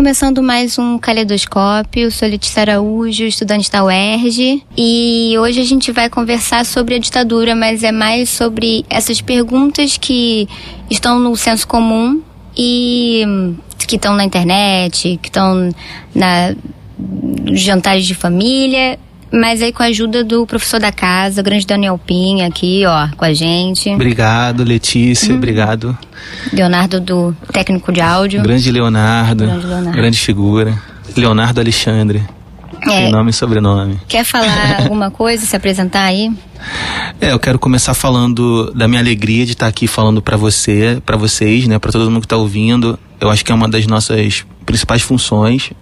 Começando mais um Caleidoscópio, sou Letícia Araújo, estudante da UERJ, e hoje a gente vai conversar sobre a ditadura, mas é mais sobre essas perguntas que estão no senso comum e que estão na internet, que estão na jantares de família mas aí com a ajuda do professor da casa, o grande Daniel Pinha aqui, ó, com a gente. Obrigado, Letícia, hum. obrigado. Leonardo do técnico de áudio. Grande Leonardo, grande, Leonardo. grande figura. Leonardo Alexandre. É, nome e sobrenome. Quer falar alguma coisa, se apresentar aí? É, eu quero começar falando da minha alegria de estar aqui falando para você, para vocês, né, para todo mundo que está ouvindo. Eu acho que é uma das nossas principais funções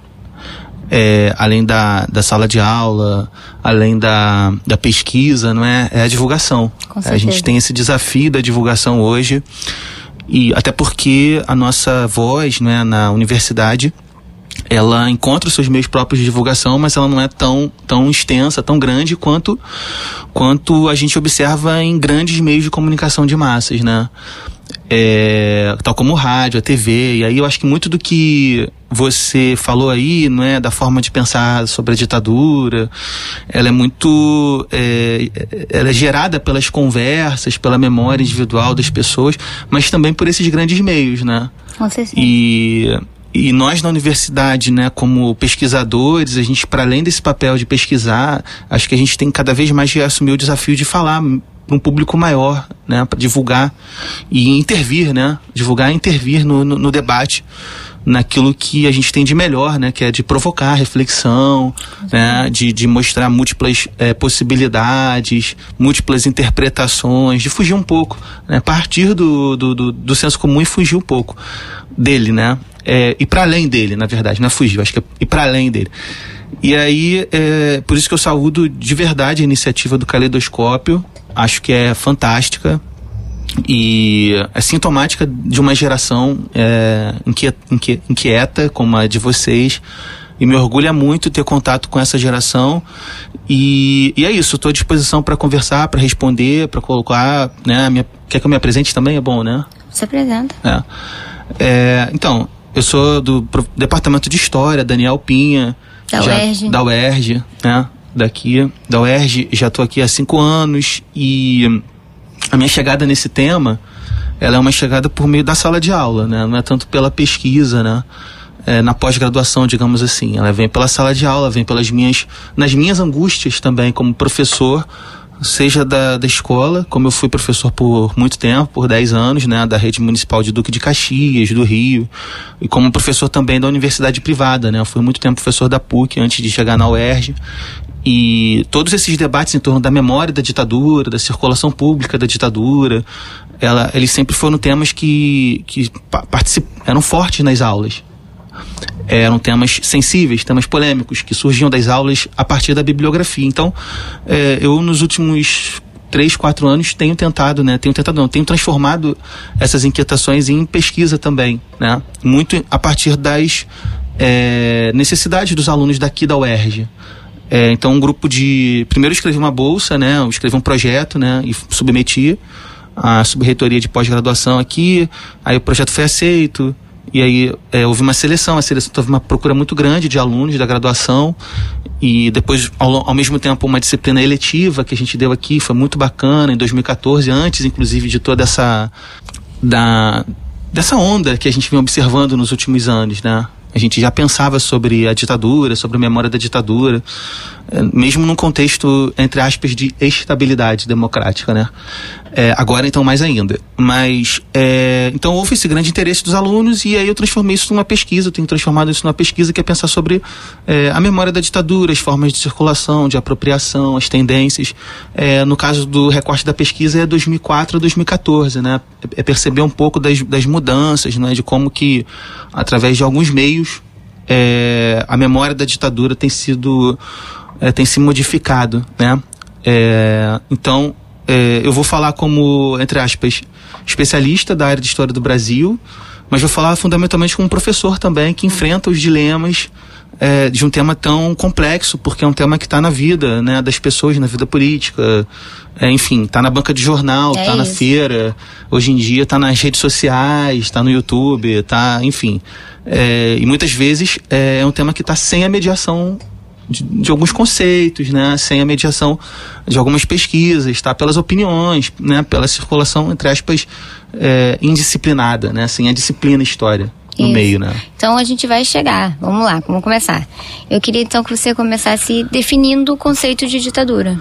é, além da, da sala de aula, além da, da pesquisa, não é? É a divulgação. a gente tem esse desafio da divulgação hoje e até porque a nossa voz, não é, na universidade ela encontra os seus meios próprios de divulgação, mas ela não é tão, tão extensa, tão grande quanto, quanto a gente observa em grandes meios de comunicação de massas, né? é, tal como o rádio, a TV. E aí eu acho que muito do que você falou aí, não é, da forma de pensar sobre a ditadura, ela é muito, é, ela é gerada pelas conversas, pela memória individual das pessoas, mas também por esses grandes meios, né? Com certeza. E e nós na universidade, né, como pesquisadores, a gente para além desse papel de pesquisar, acho que a gente tem cada vez mais de assumir o desafio de falar para um público maior, né, para divulgar e intervir, né, divulgar e intervir no, no, no, debate naquilo que a gente tem de melhor, né, que é de provocar reflexão, né, de, de mostrar múltiplas é, possibilidades, múltiplas interpretações, de fugir um pouco, né, partir do, do, do, do senso comum e fugir um pouco dele, né, é, e para além dele, na verdade, não é fugir, acho que é ir para além dele. E aí, é, por isso que eu saúdo de verdade a iniciativa do Caleidoscópio, acho que é fantástica e é sintomática de uma geração é, inquieta, inquieta como a de vocês e me orgulha muito ter contato com essa geração e, e é isso, estou à disposição para conversar, para responder, para colocar, né, minha, quer que eu me apresente também? É bom, né? Se apresenta. É. É, então, eu sou do Departamento de História, Daniel Pinha. Da já, UERJ. Da UERJ, né? daqui, da UERJ, já estou aqui há cinco anos e a minha chegada nesse tema, ela é uma chegada por meio da sala de aula, né? Não é tanto pela pesquisa, né? É, na pós-graduação, digamos assim. Ela vem pela sala de aula, vem pelas minhas, nas minhas angústias também como professor, seja da, da escola, como eu fui professor por muito tempo, por 10 anos, né, da rede municipal de Duque de Caxias, do Rio, e como professor também da universidade privada, né, eu fui muito tempo professor da PUC antes de chegar na UERJ, e todos esses debates em torno da memória da ditadura, da circulação pública da ditadura, ela, eles sempre foram temas que, que eram fortes nas aulas. Eram temas sensíveis, temas polêmicos, que surgiam das aulas a partir da bibliografia. Então, é, eu nos últimos três, quatro anos tenho tentado, né? Tenho tentado, não, tenho transformado essas inquietações em pesquisa também, né? Muito a partir das é, necessidades dos alunos daqui da UERJ. É, então, um grupo de. Primeiro, escrevi uma bolsa, né? Eu escrevi um projeto, né? E submeti à subreitoria de pós-graduação aqui. Aí o projeto foi aceito. E aí é, houve uma seleção, a seleção teve uma procura muito grande de alunos da graduação e depois ao, ao, mesmo tempo uma disciplina eletiva que a gente deu aqui foi muito bacana em 2014, antes inclusive de toda essa da dessa onda que a gente vem observando nos últimos anos, né? A gente já pensava sobre a ditadura, sobre a memória da ditadura, mesmo num contexto, entre aspas, de estabilidade democrática, né? É, agora, então, mais ainda. Mas, é, então, houve esse grande interesse dos alunos e aí eu transformei isso numa pesquisa, eu tenho transformado isso numa pesquisa que é pensar sobre é, a memória da ditadura, as formas de circulação, de apropriação, as tendências. É, no caso do recorte da pesquisa é 2004 a 2014, né? É perceber um pouco das, das mudanças, né? De como que, através de alguns meios, é, a memória da ditadura tem sido, é, tem se modificado, né? então, é, eu vou falar como, entre aspas, especialista da área de história do Brasil, mas vou falar fundamentalmente como professor também, que enfrenta os dilemas é, de um tema tão complexo, porque é um tema que está na vida né, das pessoas, na vida política. É, enfim, está na banca de jornal, está é na feira, hoje em dia está nas redes sociais, está no YouTube, está, enfim. É, e muitas vezes é, é um tema que está sem a mediação de, de, alguns conceitos, né, sem a mediação de algumas pesquisas, tá, pelas opiniões, né, pela circulação entre aspas é, indisciplinada, né, sem a disciplina história no Isso. meio, né? Então a gente vai chegar. Vamos lá, vamos começar. Eu queria então que você começasse definindo o conceito de ditadura.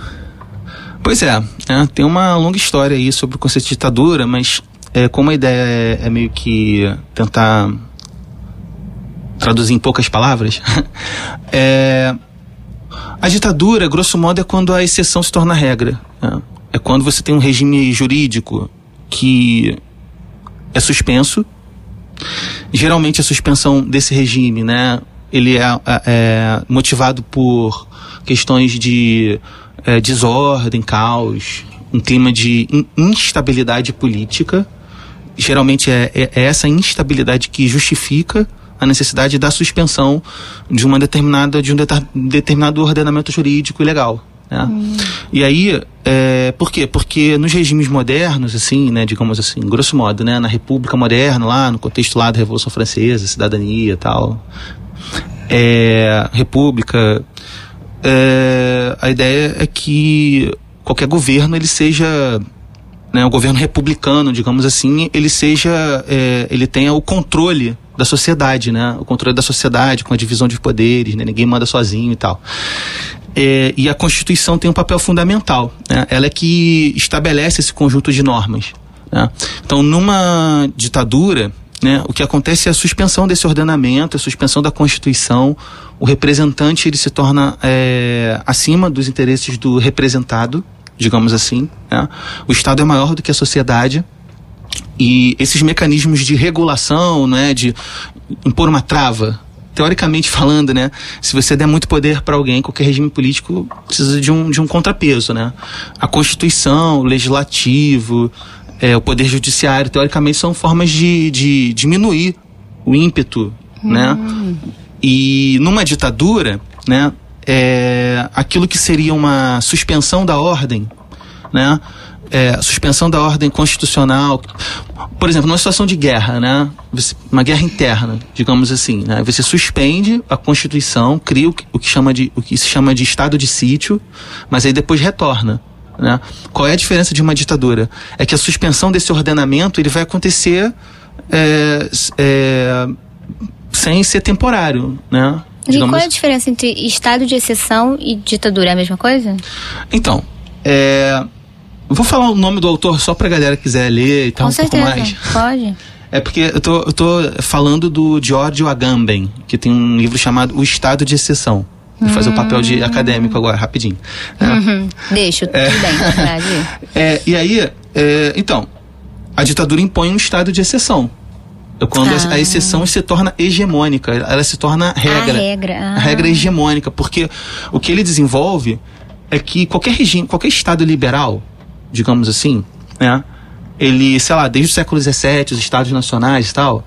Pois é, é tem uma longa história aí sobre o conceito de ditadura, mas é, como a ideia é, é meio que tentar traduzir em poucas palavras, é, a ditadura, grosso modo, é quando a exceção se torna regra. Né? É quando você tem um regime jurídico que é suspenso Geralmente a suspensão desse regime, né, ele é, é, é motivado por questões de é, desordem, caos, um clima de in instabilidade política. Geralmente é, é, é essa instabilidade que justifica a necessidade da suspensão de uma determinada de um determinado ordenamento jurídico e legal. Né? Hum. E aí, é, por quê? Porque nos regimes modernos, assim, né, digamos assim, grosso modo, né, na República Moderna, lá no contexto lá da Revolução Francesa, cidadania e tal, é, República, é, a ideia é que qualquer governo ele seja né, o governo republicano, digamos assim, ele seja, é, ele tenha o controle da sociedade, né, o controle da sociedade com a divisão de poderes, né, ninguém manda sozinho e tal. É, e a Constituição tem um papel fundamental. Né? Ela é que estabelece esse conjunto de normas. Né? Então, numa ditadura, né, o que acontece é a suspensão desse ordenamento, a suspensão da Constituição. O representante ele se torna é, acima dos interesses do representado, digamos assim. Né? O Estado é maior do que a sociedade. E esses mecanismos de regulação, né, de impor uma trava, teoricamente falando, né, se você der muito poder para alguém, qualquer regime político precisa de um, de um contrapeso, né? A Constituição, o Legislativo, é, o Poder Judiciário, teoricamente são formas de, de diminuir o ímpeto, né? hum. né? E numa ditadura, né, é, aquilo que seria uma suspensão da ordem, né? é, suspensão da ordem constitucional, por exemplo, numa situação de guerra, né, uma guerra interna, digamos assim, né, você suspende a Constituição, cria o que, o que, chama de, o que se chama de estado de sítio, mas aí depois retorna. Né? Qual é a diferença de uma ditadura? É que a suspensão desse ordenamento ele vai acontecer é, é, sem ser temporário, né? E qual é a diferença entre estado de exceção e ditadura? É a mesma coisa? Então, é, Vou falar o nome do autor só pra galera que quiser ler e tal, Com um certeza, pouco mais. Pode. É porque eu tô, eu tô falando do Giorgio Agamben, que tem um livro chamado O Estado de Exceção. Vou fazer o papel de hum. acadêmico agora, rapidinho. Né? Uhum. Deixa, tudo é. bem, é, e aí, é, então, a ditadura impõe um estado de exceção. Quando ah. a exceção se torna hegemônica, ela se torna regra. A regra. Ah. A regra é hegemônica, porque o que ele desenvolve é que qualquer regime, qualquer estado liberal, digamos assim, né? Ele, sei lá, desde o século XVII, os estados nacionais e tal,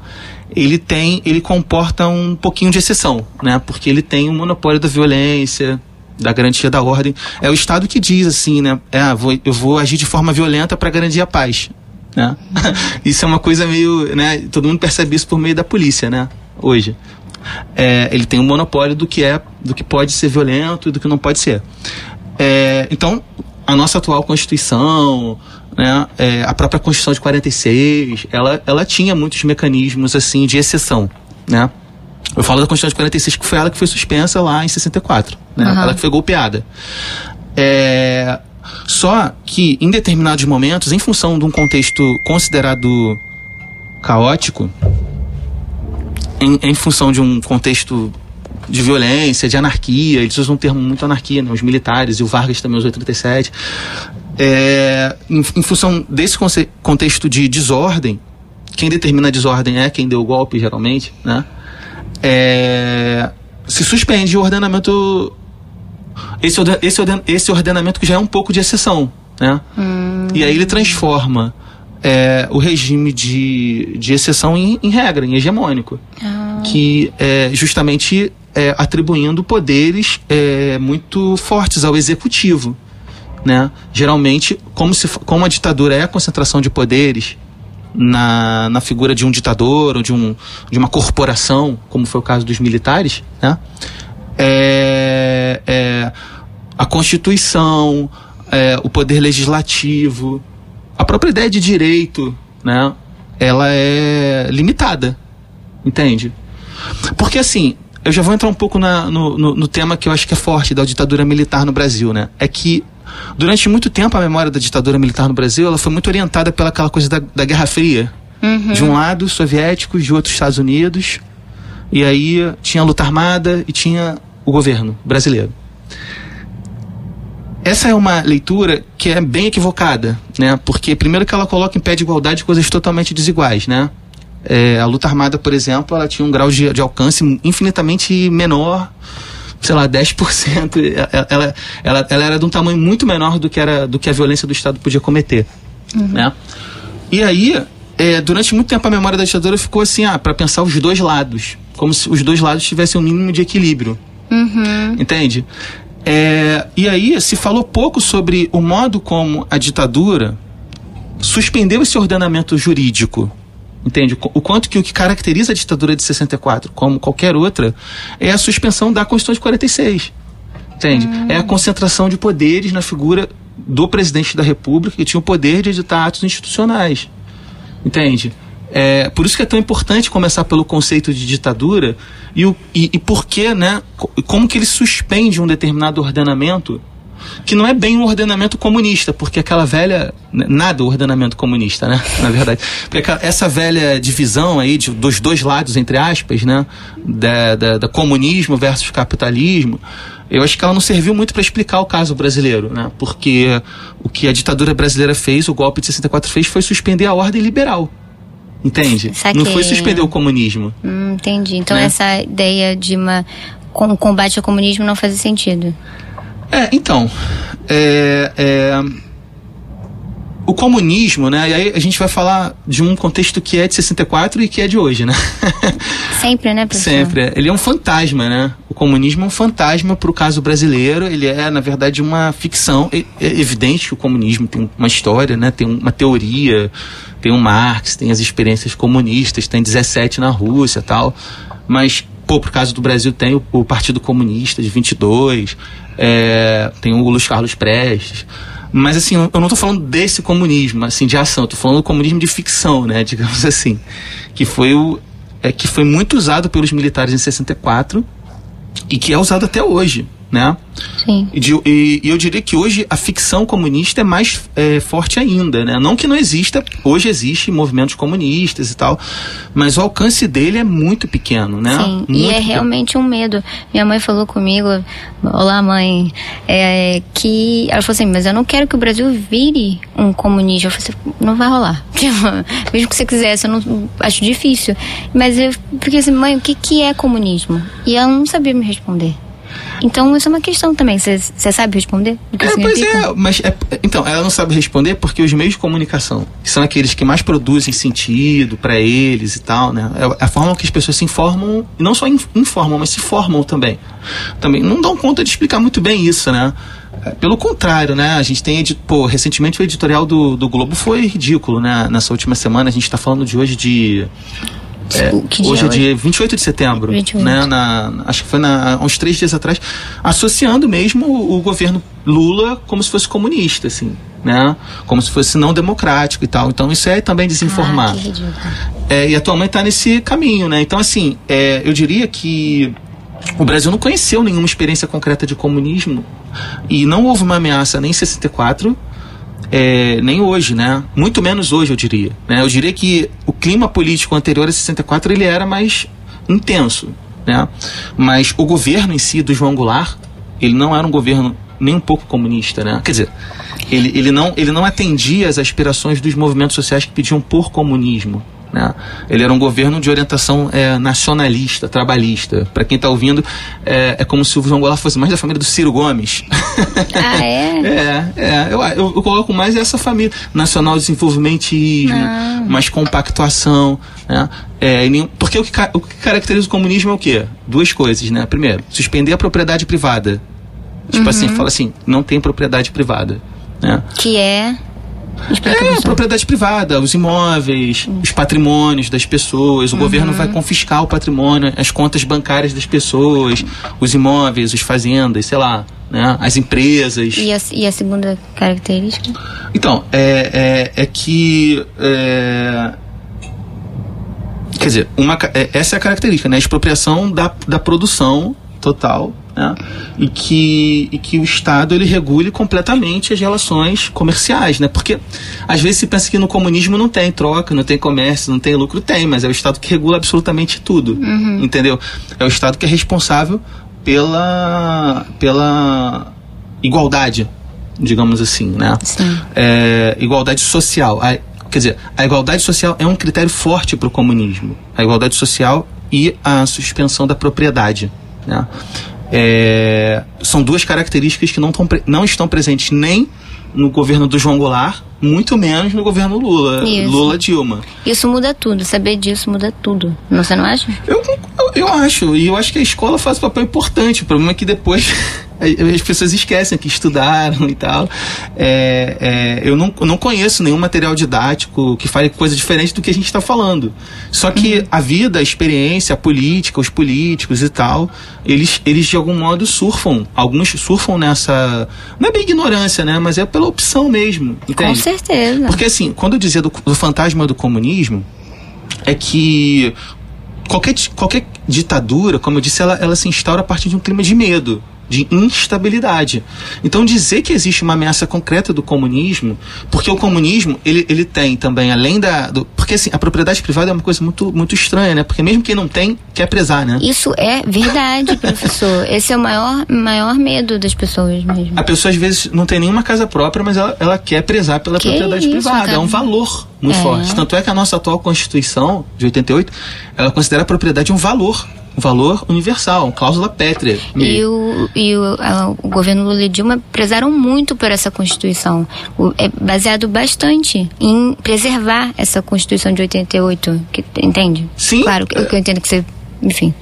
ele tem, ele comporta um pouquinho de exceção, né? Porque ele tem o um monopólio da violência, da garantia da ordem. É o Estado que diz assim, né? É, vou, eu vou agir de forma violenta para garantir a paz. Né? isso é uma coisa meio, né? Todo mundo percebe isso por meio da polícia, né? Hoje, é, ele tem um monopólio do que é, do que pode ser violento e do que não pode ser. É, então, a nossa atual Constituição, né, é, a própria Constituição de 46, ela, ela tinha muitos mecanismos assim de exceção, né? Eu falo da Constituição de 46 que foi ela que foi suspensa lá em 64, né? Uhum. Ela que foi golpeada. É, só que em determinados momentos, em função de um contexto considerado caótico, em, em função de um contexto de violência, de anarquia, eles usam um termo muito anarquia, né? os militares, e o Vargas também usou 87. É, em, em função desse contexto de desordem, quem determina a desordem é quem deu o golpe, geralmente, né? É, se suspende o ordenamento. Esse, esse, esse ordenamento que já é um pouco de exceção, né? Hum. E aí ele transforma é, o regime de, de exceção em, em regra, em hegemônico. Ah. que é, justamente é, atribuindo poderes é, muito fortes ao executivo. Né? Geralmente, como, se, como a ditadura é a concentração de poderes na, na figura de um ditador ou de, um, de uma corporação, como foi o caso dos militares, né? É, é, a Constituição, é, o poder legislativo, a própria ideia de direito, né? ela é limitada, entende? Porque assim, eu já vou entrar um pouco na, no, no, no, tema que eu acho que é forte da ditadura militar no Brasil, né? É que durante muito tempo a memória da ditadura militar no Brasil ela foi muito orientada pela aquela coisa da, da Guerra Fria. Uhum. De um lado, soviéticos, de outro, Estados Unidos. E aí tinha luta armada e tinha o governo brasileiro. Essa é uma leitura que é bem equivocada, né? Porque primeiro que ela coloca em pé de igualdade coisas totalmente desiguais, né? É, a luta armada, por exemplo, ela tinha um grau de, de alcance infinitamente menor, sei lá, 10%. Ela, ela, ela era de um tamanho muito menor do que, era, do que a violência do Estado podia cometer. Uhum. Né? E aí, é, durante muito tempo a memória da ditadura ficou assim, ah, para pensar os dois lados, como se os dois lados tivessem um mínimo de equilíbrio. Uhum. Entende? É, e aí se falou pouco sobre o modo como a ditadura suspendeu esse ordenamento jurídico Entende? O quanto que o que caracteriza a ditadura de 64, como qualquer outra, é a suspensão da Constituição de 46. Entende? Hum. É a concentração de poderes na figura do presidente da República que tinha o poder de editar atos institucionais. Entende? É, por isso que é tão importante começar pelo conceito de ditadura e, o, e, e por que, né? Como que ele suspende um determinado ordenamento que não é bem um ordenamento comunista, porque aquela velha. Nada o ordenamento comunista, né? Na verdade. Porque essa velha divisão aí de, dos dois lados, entre aspas, né? Da, da, da comunismo versus capitalismo. Eu acho que ela não serviu muito para explicar o caso brasileiro, né? Porque o que a ditadura brasileira fez, o golpe de 64 fez, foi suspender a ordem liberal. Entende? Saquei. Não foi suspender o comunismo. Hum, entendi. Então né? essa ideia de uma com combate ao comunismo não fazia sentido. É, então, é, é, o comunismo, né? E aí a gente vai falar de um contexto que é de 64 e que é de hoje, né? Sempre, né, professor? Sempre. Ele é um fantasma, né? O comunismo é um fantasma para o caso brasileiro. Ele é, na verdade, uma ficção. É, evidente que o comunismo tem uma história, né? Tem uma teoria, tem um Marx, tem as experiências comunistas, tem 17 na Rússia tal. Mas Pô, por caso do Brasil tem o, o Partido Comunista de 22, é, tem o Luiz Carlos Prestes. Mas assim, eu não estou falando desse comunismo, assim, de ação, estou falando do comunismo de ficção, né, digamos assim, que foi o é, que foi muito usado pelos militares em 64 e que é usado até hoje né? Sim. E, de, e, e, eu diria que hoje a ficção comunista é mais é, forte ainda, né? Não que não exista, hoje existe movimentos comunistas e tal, mas o alcance dele é muito pequeno, né? Sim, muito e é pequeno. realmente um medo. Minha mãe falou comigo, olá mãe, é, que ela falou assim, mas eu não quero que o Brasil vire um comunismo. Eu falei assim, não vai rolar. Mesmo que você quisesse, eu não acho difícil. Mas eu fiquei assim, mãe, o que, que é comunismo? E ela não sabia me responder. Então, isso é uma questão também. Você sabe responder? é, pois é, mas é, então, ela não sabe responder porque os meios de comunicação, que são aqueles que mais produzem sentido para eles e tal, né? É a forma que as pessoas se informam, e não só informam, mas se formam também. Também não dão conta de explicar muito bem isso, né? É, pelo contrário, né? A gente tem, pô, recentemente o editorial do, do Globo foi ridículo, né? Nessa última semana, a gente está falando de hoje de é, hoje é dia 28 de setembro, 28. né? Na, acho que foi na, uns três dias atrás, associando mesmo o, o, governo Lula como se fosse comunista, assim, né? Como se fosse não democrático e tal. Então isso é também desinformar. Ah, é, e a tua mãe está nesse caminho, né? Então assim, é, eu diria que o Brasil não conheceu nenhuma experiência concreta de comunismo e não houve uma ameaça nem em 64 é, nem hoje, né? Muito menos hoje, eu diria. Né? Eu diria que o clima político anterior a 64 ele era mais intenso, né? Mas o governo em si do João Goulart, ele não era um governo nem um pouco comunista, né? Quer dizer, ele, ele, não, ele não atendia às aspirações dos movimentos sociais que pediam por comunismo, Né? Ele era um governo de orientação é, nacionalista, trabalhista. Para quem está ouvindo, é, é, como se o João Goulart fosse mais da família do Ciro Gomes. Ah, é? é, é. Eu, eu, eu, coloco mais essa família. Nacional desenvolvimentismo, Não. mais compactuação. Né? É, porque o que, o que caracteriza o comunismo é o quê? Duas coisas, né? Primeiro, suspender a propriedade privada. Tipo assim, uhum. assim, fala assim, não tem propriedade privada. Né? Que é É, propriedade privada, os imóveis, uhum. os patrimônios das pessoas. O uhum. governo vai confiscar o patrimônio, as contas bancárias das pessoas, os imóveis, as fazendas, sei lá, né? as empresas. E a, e a segunda característica? Então, é, é, é que. É, quer dizer, uma, é, essa é a característica, né? A expropriação da, da produção total né? e, que, e que o Estado ele regule completamente as relações comerciais, né? Porque às vezes se pensa que no comunismo não tem troca, não tem comércio, não tem lucro, tem, mas é o Estado que regula absolutamente tudo, uhum. entendeu? É o Estado que é responsável pela pela igualdade, digamos assim, né? É, igualdade social. A, quer dizer, a igualdade social é um critério forte para o comunismo. A igualdade social e a suspensão da propriedade. Né? É, são duas características que não, tão, não estão presentes nem no governo do João Goulart, muito menos no governo Lula, Lula Dilma. Isso muda tudo, saber disso muda tudo. Não, você não acha? Eu, eu, eu acho, e eu acho que a escola faz um papel importante. O problema é que depois as pessoas esquecem que estudaram e tal. É, é, eu não, não conheço nenhum material didático que fale coisa diferente do que a gente está falando. Só que uhum. a vida, a experiência, a política, os políticos e tal, eles, eles de algum modo surfam. Alguns surfam nessa. Não é bem ignorância, né? Mas é pela opção mesmo. Entende? Certeza. Porque assim, quando eu dizia do, do fantasma do comunismo, é que qualquer, qualquer ditadura, como eu disse, ela, ela se instaura a partir de um clima de medo de instabilidade. Então dizer que existe uma ameaça concreta do comunismo, porque o comunismo ele, ele tem também além da do, porque assim a propriedade privada é uma coisa muito muito estranha, né? Porque mesmo quem não tem quer prezar, né? Isso é verdade, professor. Esse é o maior maior medo das pessoas mesmo. A pessoa às vezes não tem nenhuma casa própria, mas ela, ela quer prezar pela que propriedade isso, privada. Cara? É um valor muito é. forte. Tanto é que a nossa atual Constituição de 88 ela considera a propriedade um valor valor universal, cláusula pétrea. E, o, e o, a, o governo Lula e Dilma prezaram muito por essa Constituição. O, é baseado bastante em preservar essa Constituição de 88, que, entende? Sim. Claro, eu, eu entendo que você enfim,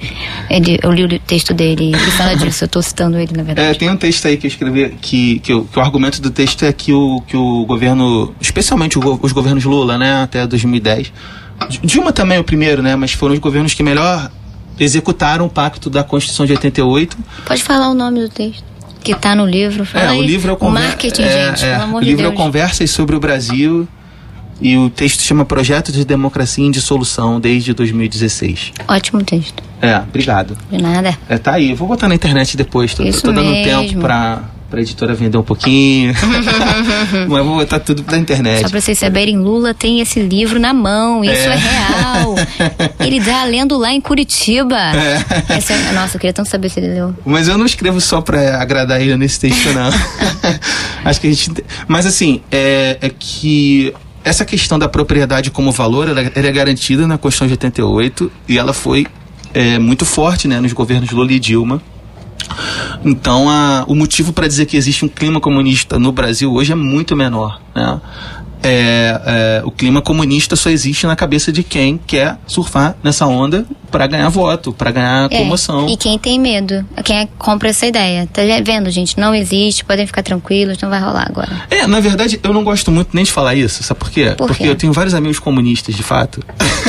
ele, eu li o texto dele e fala disso, eu estou citando ele, na verdade. É, tem um texto aí que eu escrevi, que, que, que o argumento do texto é que o, que o governo, especialmente o, os governos Lula, né, até 2010, Dilma também é o primeiro, né, mas foram os governos que melhor executaram o pacto da Constituição de 88. Pode falar o nome do texto? Que está no livro. Fala é, aí. o livro é o, o marketing, é, gente, é, pelo amor O livro de é Conversas sobre o Brasil e o texto chama Projeto de Democracia em Dissolução desde 2016. Ótimo texto. É, obrigado. De nada. É, tá aí. Vou botar na internet depois. Tô, Isso tô dando mesmo. tempo para pra editora vender um pouquinho. Mas vou botar tudo na internet. Só pra vocês saberem, Lula tem esse livro na mão, isso é, é real. ele tá lendo lá em Curitiba. É. É, nossa, eu queria tanto saber se ele leu. Mas eu não escrevo só pra agradar ele nesse texto, não. Acho que a gente. Mas assim, é, é que essa questão da propriedade como valor, ela, ela é garantida na Constituição de 88 e ela foi é, muito forte né, nos governos Lula e Dilma. Então, a, o motivo para dizer que existe um clima comunista no Brasil hoje é muito menor. Né? É, é, o clima comunista só existe na cabeça de quem quer surfar nessa onda para ganhar voto, para ganhar é, comoção. E quem tem medo, quem é, compra essa ideia. Tá vendo, gente? Não existe, podem ficar tranquilos, não vai rolar agora. É, na verdade, eu não gosto muito nem de falar isso, sabe por quê? Por Porque quê? eu tenho vários amigos comunistas, de fato.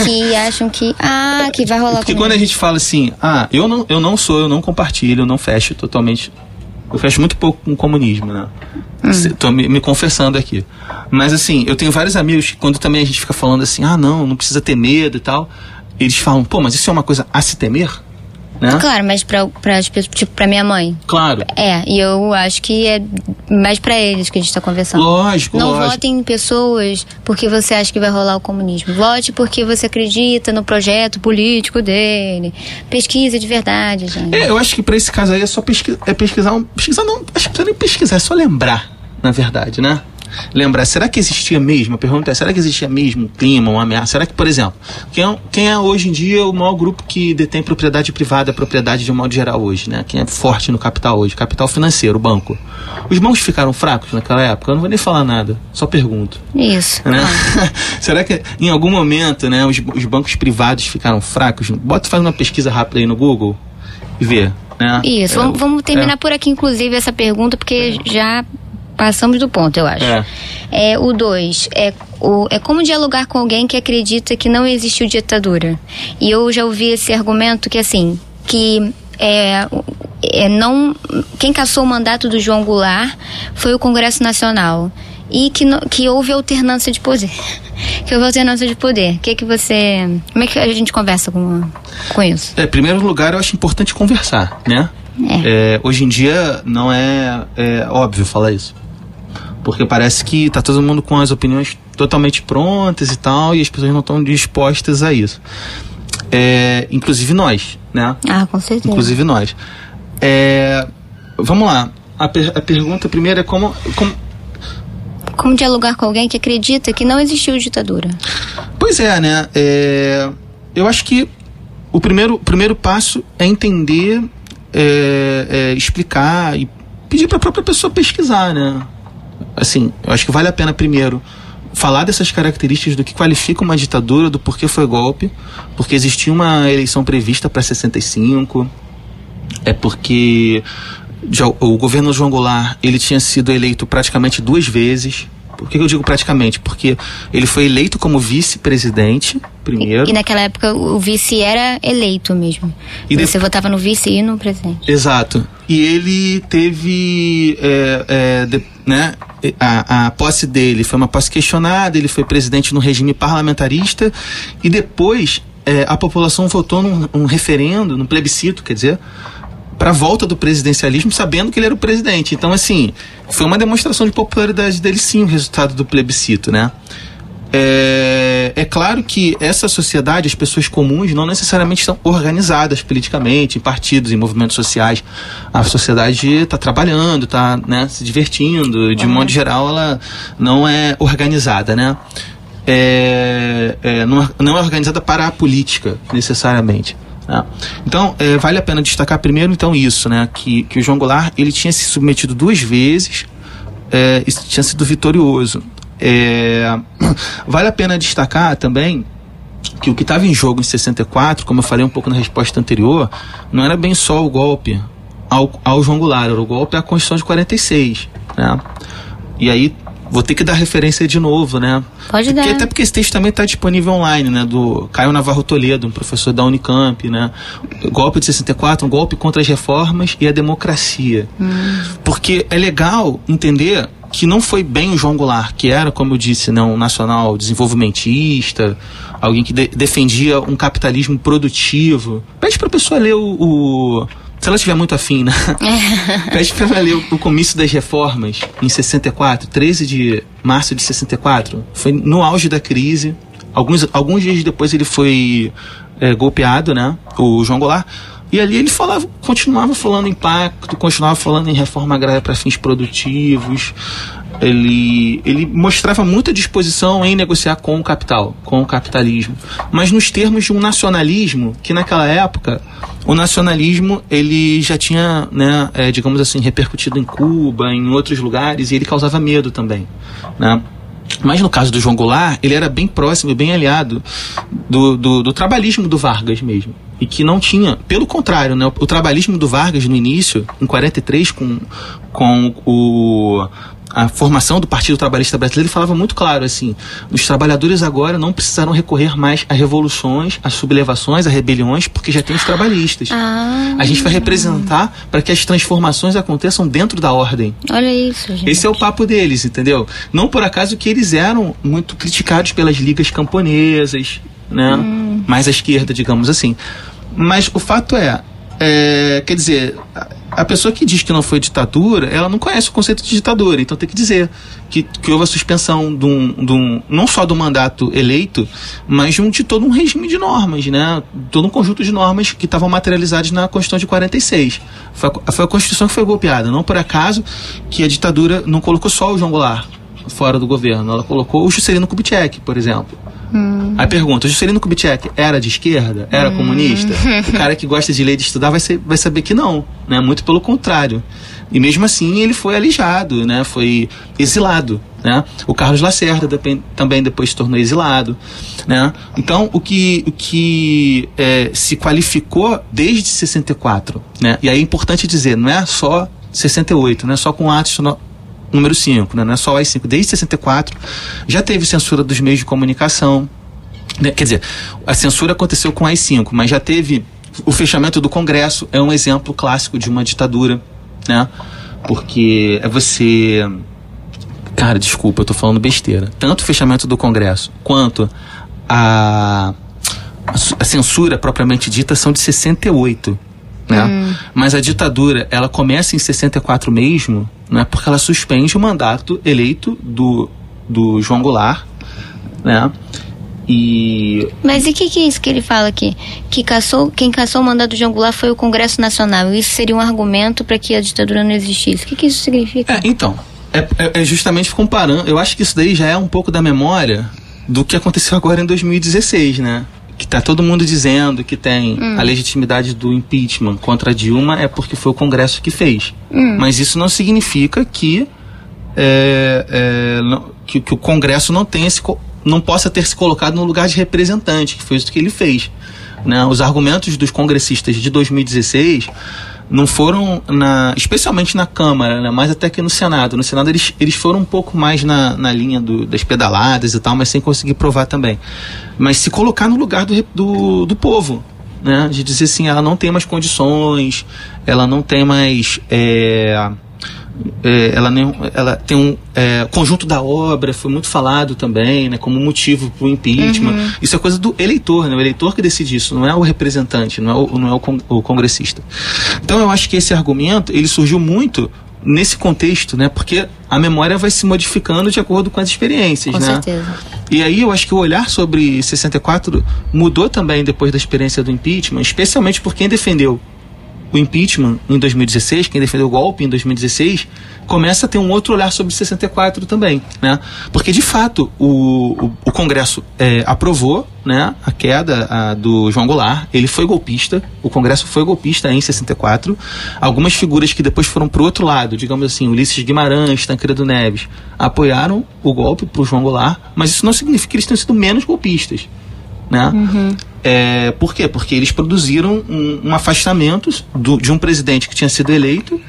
Que acham que, ah, que vai rolar Porque quando a gente fala assim, ah, eu não, eu não sou, eu não compartilho, eu não fecho totalmente eu fecho muito pouco com o comunismo, né? Hum. Tô me, me, confessando aqui. Mas assim, eu tenho vários amigos que quando também a gente fica falando assim, ah não, não precisa ter medo e tal, eles falam, pô, mas isso é uma coisa a se temer? Né? Claro, mas pra, pra, tipo, pra minha mãe. Claro. É, e eu acho que é mais pra eles que a gente tá conversando. Lógico, Não lógico. votem em pessoas porque você acha que vai rolar o comunismo. Vote porque você acredita no projeto político dele. Pesquisa de verdade, gente. É, eu acho que pra esse caso aí é só pesquisar. É pesquisar, um, pesquisar não, acho que não precisa nem pesquisar, é só lembrar, na verdade, né? Lembrar, será que existia mesmo? A pergunta é, será que existia mesmo um clima, uma ameaça? Será que, por exemplo, quem é, quem é hoje em dia o maior grupo que detém propriedade privada, propriedade de um modo geral hoje, né? Quem é forte no capital hoje? Capital financeiro, o banco. Os bancos ficaram fracos naquela época? Eu não vou nem falar nada, só pergunto. Isso. Né? será que em algum momento, né, os, os bancos privados ficaram fracos? Bota faz uma pesquisa rápida aí no Google e vê. Né? Isso, é, vamos, vamos, terminar é. por aqui, inclusive, essa pergunta, porque já passamos do ponto, eu acho. É. é o 2 é, o, é como dialogar com alguém que acredita que não existiu ditadura. E eu já ouvi esse argumento que, assim, que é, é, não quem caçou o mandato do João Goulart foi o Congresso Nacional e que, no, que houve alternância de poder. que houve alternância de poder. O que que você. Como é que a gente conversa com, com isso? É, em primeiro lugar, eu acho importante conversar, né? É. É, hoje em dia não é, é, óbvio falar isso. Porque parece que tá todo mundo com as opiniões totalmente prontas e tal, e as pessoas não estão dispostas a isso. É, inclusive nós, né? Ah, com certeza. Inclusive nós. É, vamos lá. A, per a pergunta primeira é como, como como dialogar com alguém que acredita que não existiu ditadura? Pois é, né? É, eu acho que o primeiro, primeiro passo é entender, é, é, explicar e pedir para a própria pessoa pesquisar, né? Assim, eu acho que vale a pena primeiro falar dessas características do que qualifica uma ditadura, do porquê foi golpe, porque existia uma eleição prevista para 65, é porque o governo João Goulart ele tinha sido eleito praticamente duas vezes. Por que eu digo praticamente? Porque ele foi eleito como vice-presidente primeiro. E, e, naquela época o vice era eleito mesmo. E Você de... votava no vice e no presidente. Exato. E ele teve, é, é, de, né, a, a posse dele foi uma posse questionada. Ele foi presidente no regime parlamentarista e depois é, a população votou num, num referendo, num plebiscito, quer dizer para a volta do presidencialismo, sabendo que ele era o presidente. Então, assim, foi uma demonstração de popularidade dele, sim, o resultado do plebiscito, né? É, é, claro que essa sociedade, as pessoas comuns, não necessariamente estão organizadas politicamente, em partidos, em movimentos sociais. A sociedade está trabalhando, está né, se divertindo. De uhum. modo geral, ela não é organizada, né? É, é, não, não é organizada para a política, necessariamente. Né? Então, é, vale a pena destacar primeiro, então, isso, né? Que, que o João Goulart, ele tinha se submetido duas vezes é, e tinha sido vitorioso. É, vale a pena destacar também que o que estava em jogo em 64, como eu falei um pouco na resposta anterior, não era bem só o golpe ao, ao João Goulart, era o golpe à Constituição de 46, né? E aí Vou ter que dar referência de novo, né? Pode porque, dar. Até porque esse texto também está disponível online, né? Do Caio Navarro Toledo, um professor da Unicamp, né? Golpe de 64, um golpe contra as reformas e a democracia. Hum. Porque é legal entender que não foi bem o João Goulart, que era, como eu disse, né, um nacional desenvolvimentista, alguém que de defendia um capitalismo produtivo. Pede para a pessoa ler o, o se ela estiver muito afim, né? Pede para ela ler o, o comício das reformas em 64, 13 de março de 64. Foi no auge da crise. Alguns, alguns dias depois ele foi é, golpeado, né? O João Goulart. E ali ele falava, continuava falando em pacto, continuava falando em reforma agrária para fins produtivos, ele, ele mostrava muita disposição em negociar com o capital, com o capitalismo, mas nos termos de um nacionalismo que naquela época o nacionalismo ele já tinha, né, é, digamos assim, repercutido em Cuba, em outros lugares e ele causava medo também, né? Mas no caso do João Goulart, ele era bem próximo e bem aliado do, do, do, trabalhismo do Vargas mesmo. E que não tinha, pelo contrário, né, o, o trabalhismo do Vargas no início, em 43, com, com o a formação do Partido Trabalhista Brasileiro falava muito claro assim: os trabalhadores agora não precisarão recorrer mais a revoluções, a sublevações, a rebeliões, porque já tem os trabalhistas. Ah. A gente vai representar para que as transformações aconteçam dentro da ordem. Olha isso, gente. Esse é o papo deles, entendeu? Não por acaso que eles eram muito criticados pelas ligas camponesas, né? Hum. Mais à esquerda, digamos assim. Mas o fato é, é quer dizer, a pessoa que diz que não foi ditadura, ela não conhece o conceito de ditadura, então tem que dizer que, que houve a suspensão de um, de um, não só do mandato eleito, mas de, um, de todo um regime de normas, né? Todo um conjunto de normas que estavam materializadas na Constituição de 46. Foi a, foi a Constituição que foi golpeada, não por acaso que a ditadura não colocou só o João Goulart. Fora do governo. Ela colocou o Juscelino Kubitschek, por exemplo. Hum. Aí pergunta, o Juscelino Kubitschek era de esquerda? Era hum. comunista? O cara que gosta de ler e de estudar vai, ser, vai saber que não, né? Muito pelo contrário. E mesmo assim ele foi alijado, né? Foi exilado, né? O Carlos Lacerda também depois se tornou exilado, né? Então o que, o que é, se qualificou desde 64, né? E aí é importante dizer, não é só 68, não é só com atos número 5, né? não é só o AI-5. Desde 64 já teve censura dos meios de comunicação, né? quer dizer, a censura aconteceu com o AI-5, mas já teve o fechamento do Congresso, é um exemplo clássico de uma ditadura, né? Porque é você. Cara, desculpa, eu tô falando besteira. Tanto o fechamento do Congresso quanto a, a censura propriamente dita são de 68. Né? Hum. Mas a ditadura, ela começa em 64 mesmo, né? porque ela suspende o mandato eleito do, do João Goulart, né? E... Mas e o que, que, é isso que ele fala aqui? Que caçou, quem caçou o mandato de Angular foi o Congresso Nacional. Isso seria um argumento para que a ditadura não existisse. O que, que isso significa? É, então, é, é, é, justamente comparando. Eu acho que isso daí já é um pouco da memória do que aconteceu agora em 2016, né? Que tá todo mundo dizendo que tem hum. a legitimidade do impeachment contra a Dilma é porque foi o Congresso que fez. Hum. Mas isso não significa que, é, é, não, que, que o Congresso não tenha esse não possa ter se colocado no lugar de representante, que foi isso que ele fez. Né? Os argumentos dos congressistas de 2016 não foram, na, especialmente na Câmara, né? mais até que no Senado. No Senado eles, eles foram um pouco mais na, na linha do, das pedaladas e tal, mas sem conseguir provar também. Mas se colocar no lugar do, do, do povo, né? de dizer assim, ela não tem mais condições, ela não tem mais. É, é, ela, nem, ela tem um é, conjunto da obra, foi muito falado também, né, como motivo para o impeachment. Uhum. Isso é coisa do eleitor, né, o eleitor que decide isso, não é o representante, não é o, não é o, con o congressista. Então eu acho que esse argumento ele surgiu muito nesse contexto, né? Porque a memória vai se modificando de acordo com as experiências, com né? Certeza. E aí eu acho que o olhar sobre 64 mudou também depois da experiência do impeachment, especialmente por quem defendeu o impeachment em 2016, quem defendeu o golpe em 2016, começa a ter um outro olhar sobre 64 também, né? Porque de fato o, o, o Congresso é, aprovou, né, a queda a, do João Goulart. Ele foi golpista, o Congresso foi golpista em 64. Algumas figuras que depois foram para o outro lado, digamos assim, Ulisses Guimarães, Tancredo Neves, apoiaram o golpe para o João Goulart, mas isso não significa que eles tenham sido menos golpistas, né? Uhum. É, por quê? Porque eles produziram um, um afastamento do, de um presidente que tinha sido eleito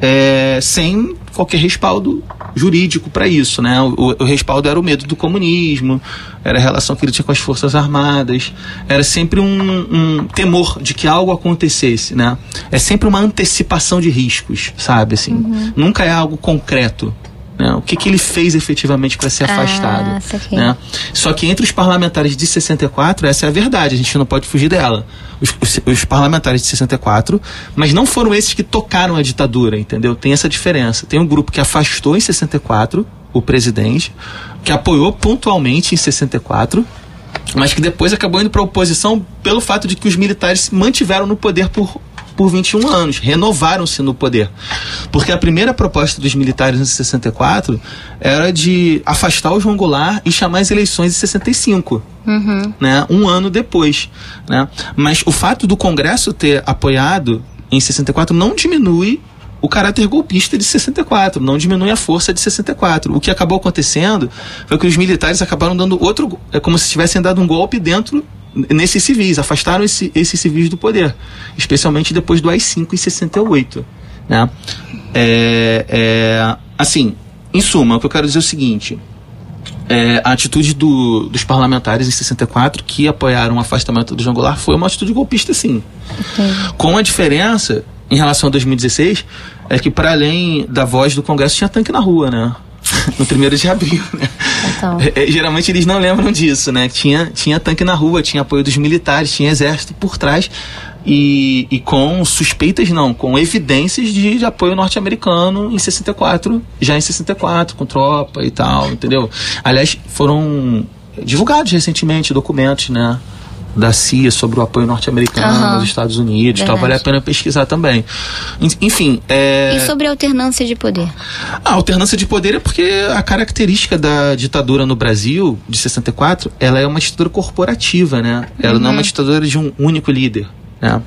é, sem qualquer respaldo jurídico para isso, né? O, o, respaldo era o medo do comunismo, era a relação que ele tinha com as forças armadas, era sempre um, um, temor de que algo acontecesse, né? É sempre uma antecipação de riscos, sabe? Assim, uhum. nunca é algo concreto. Né? O que, que ele fez efetivamente para ser ah, afastado? Né? Só que entre os parlamentares de 64, essa é a verdade, a gente não pode fugir dela. Os, os, os, parlamentares de 64, mas não foram esses que tocaram a ditadura, entendeu? Tem essa diferença. Tem um grupo que afastou em 64 o presidente, que apoiou pontualmente em 64, mas que depois acabou indo para a oposição pelo fato de que os militares se mantiveram no poder por por 21 anos, renovaram-se no poder. Porque a primeira proposta dos militares em 64 era de afastar o João Goulart e chamar as eleições em 65. Uhum. Né, um ano depois. Né? Mas o fato do Congresso ter apoiado em 64 não diminui o caráter golpista de 64, não diminui a força de 64. O que acabou acontecendo foi que os militares acabaram dando outro. É como se tivessem dado um golpe dentro nesses civis, afastaram esse, esses civis do poder, especialmente depois do AI-5 em 68. Né? É, é, assim, em suma, o que eu quero dizer é o seguinte: é, a atitude do, dos parlamentares em 64 que apoiaram o afastamento do João Goulart foi uma atitude golpista, sim. Okay. Com a diferença, em relação a 2016, é que para além da voz do Congresso tinha tanque na rua, né? no primeiro de abril, né? Então. É, é, geralmente eles não lembram disso, né? Tinha, tinha tanque na rua, tinha apoio dos militares, tinha exército por trás e, e com suspeitas não, com evidências de, de apoio norte-americano em 64, já em 64, com tropa e tal, entendeu? Aliás, foram divulgados recentemente documentos, né? Da CIA sobre o apoio norte-americano Aham. nos Estados Unidos, tal, Verdade. vale a pena pesquisar também. En- Enfim, é, E sobre a alternância de poder? a alternância de poder é porque a característica da ditadura no Brasil, de 64, ela é uma ditadura corporativa, né? Ela não é uma ditadura de um único líder, né?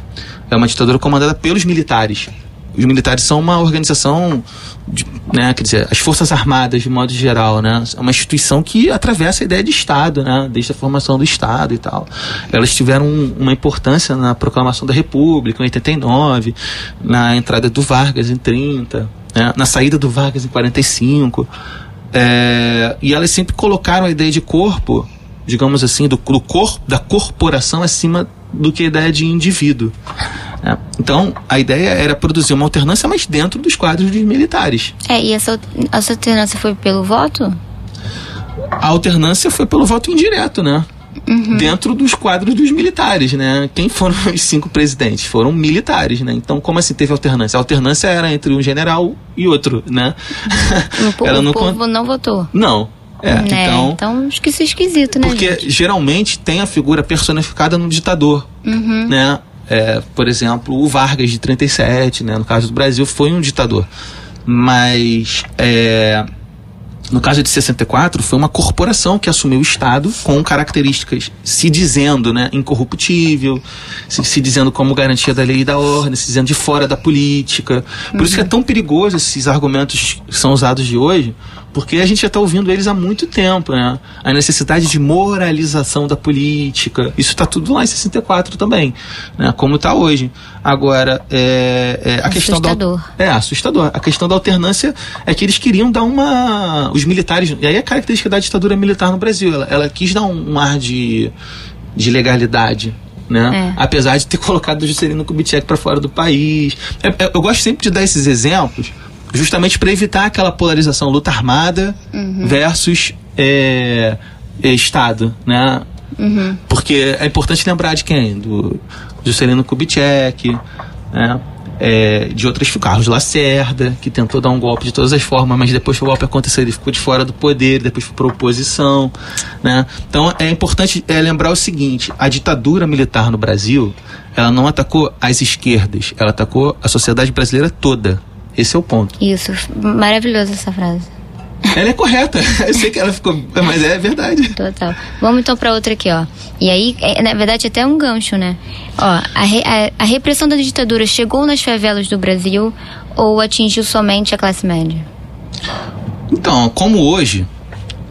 É uma ditadura comandada pelos militares. Os militares são uma organização, de, né, quer dizer, as Forças Armadas, de modo geral, né? É uma instituição que atravessa a ideia de Estado, né? Desde a formação do Estado e tal. Elas tiveram um- uma importância na proclamação da República, em 89, na entrada do Vargas, em 30, né? na saída do Vargas, em 45. É, e elas sempre colocaram a ideia de corpo, digamos assim, do, do corpo, da corporação acima do que a ideia de indivíduo. Né? Então, a ideia era produzir uma alternância, mas dentro dos quadros dos militares. É, e essa, essa alternância foi pelo voto? A alternância foi pelo voto indireto, né? Dentro dos quadros dos militares, né? Quem foram os cinco presidentes? Foram militares, né? Então, como assim teve alternância? A alternância era entre um general e outro, né? O, po- o não povo con- não votou. Não. É, né? então. então acho que isso é esquisito, né? Porque gente? geralmente tem a figura personificada no ditador, Uhum. né? É, por exemplo, o Vargas de 37, né? No caso do Brasil foi um ditador, mas é, no caso de 64 foi uma corporação que assumiu o Estado com características se dizendo, né, incorruptível, se, se dizendo como garantia da lei e da ordem, se dizendo de fora da política. Por isso que é tão perigoso esses argumentos que são usados de hoje, porque a gente já está ouvindo eles há muito tempo, né? A necessidade de moralização da política, isso está tudo lá em 64 também, né? Como está hoje. Agora, é, é, a questão da Assustador. é assustador. A questão da alternância é que eles queriam dar uma. Os militares. E aí a característica da ditadura militar no Brasil. Ela, ela quis dar um, um ar de, de legalidade. Né? É. Apesar de ter colocado o Juscelino Kubitschek para fora do país. É- é- eu gosto sempre de dar esses exemplos, justamente para evitar aquela polarização luta armada versus é, é, Estado. Né? Uhum. Porque é importante lembrar de quem? Do Juscelino Kubitschek, né? É, de outras Carlos Lacerda, que tentou dar um golpe de todas as formas, mas depois que o golpe aconteceu, ele ficou de fora do poder, depois foi para oposição. Né? Então é importante é, lembrar o seguinte: a ditadura militar no Brasil ela não atacou as esquerdas, ela atacou a sociedade brasileira toda. Esse é o ponto. Isso, maravilhosa essa frase. Ela é correta. Eu sei que ela ficou. Mas é verdade. Total. Vamos então pra outra aqui, ó. E aí, é, na verdade, até um gancho, né? Ó, a, re- a- a repressão da ditadura chegou nas favelas do Brasil ou atingiu somente a classe média? Então, como hoje,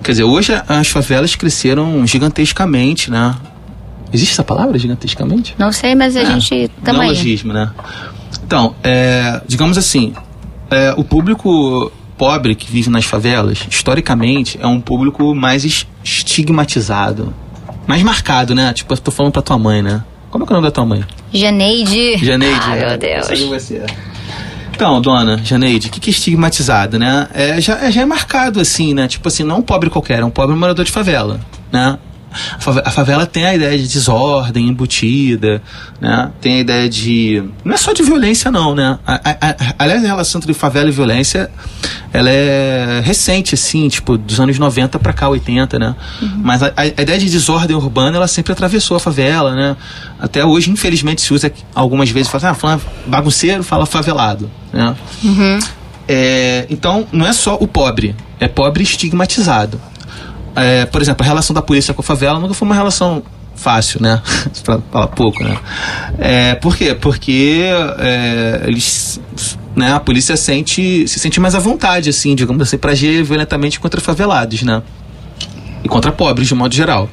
quer dizer, hoje as favelas cresceram gigantescamente, né? Existe essa palavra, gigantescamente? Não sei, mas a É, gente tamo aí. neologismo, né? Então, é, digamos assim, é, o público pobre que vive nas favelas, historicamente, é um público mais es- estigmatizado, mais marcado, né? Tipo, eu tô falando pra tua mãe, né? Como é que é o nome da tua mãe? Janeide. Janeide. Ai, né? meu Deus. Você. Então, dona Janeide, o que, que é estigmatizado, né? É, já, é, já é marcado assim, né? Tipo assim, não um pobre qualquer, é um pobre morador de favela, né? A fave- A favela tem a ideia de desordem embutida, né? Tem a ideia de. Não é só de violência, não, né? A- a- a- Aliás, a relação entre favela e violência ela é recente, assim, tipo, dos anos 90 pra cá, 80, né? Mas a, a- ideia de desordem urbana, ela sempre atravessou a favela, né? Até hoje, infelizmente, se usa algumas vezes, fala, ah, fulano é bagunceiro, fala favelado, né? É, então, não é só o pobre, é pobre estigmatizado. É, por exemplo, a relação da polícia com a favela nunca foi uma relação fácil, né? pra falar pouco, né? É, por quê? Porque é, eles, né, a polícia sente, se sente mais à vontade, assim, digamos assim, pra agir violentamente contra favelados, né? E contra pobres, de modo geral.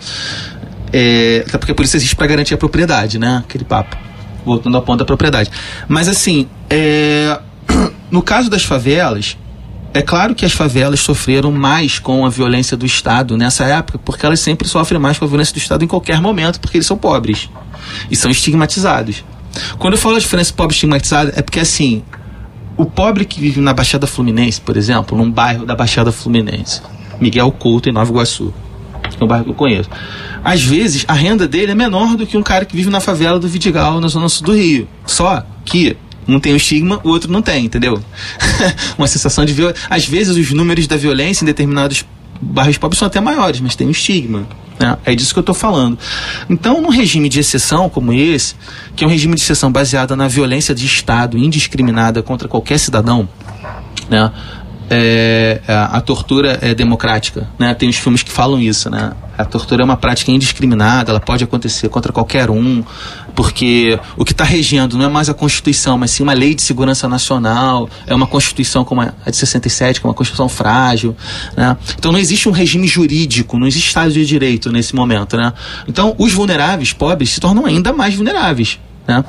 É, até porque a polícia existe para garantir a propriedade, né? Aquele papo. Voltando ao ponto da propriedade. Mas assim, é, no caso das favelas, é claro que as favelas sofreram mais com a violência do Estado nessa época, porque elas sempre sofrem mais com a violência do Estado em qualquer momento, porque eles são pobres e são estigmatizados. Quando eu falo a diferença pobre estigmatizado, é porque assim, o pobre que vive na Baixada Fluminense, por exemplo, num bairro da Baixada Fluminense, Miguel Couto, em Nova Iguaçu, que é um bairro que eu conheço. Às vezes, a renda dele é menor do que um cara que vive na favela do Vidigal, na zona sul do Rio. Só que um tem o estigma, o outro não tem, entendeu? Uma sensação de violência. Às vezes, os números da violência em determinados bairros pobres são até maiores, mas tem um estigma. Né? É disso que eu estou falando. Então, num regime de exceção como esse, que é um regime de exceção baseado na violência de Estado indiscriminada contra qualquer cidadão, né? É, a, a, tortura é democrática, né? Tem os filmes que falam isso, né? A tortura é uma prática indiscriminada, ela pode acontecer contra qualquer um, porque o que está regendo não é mais a Constituição, mas sim uma lei de segurança nacional, é uma Constituição como a de 67, que é uma Constituição frágil, né? Então não existe um regime jurídico, não existe Estado de Direito nesse momento, né? Então os vulneráveis, pobres, se tornam ainda mais vulneráveis, né?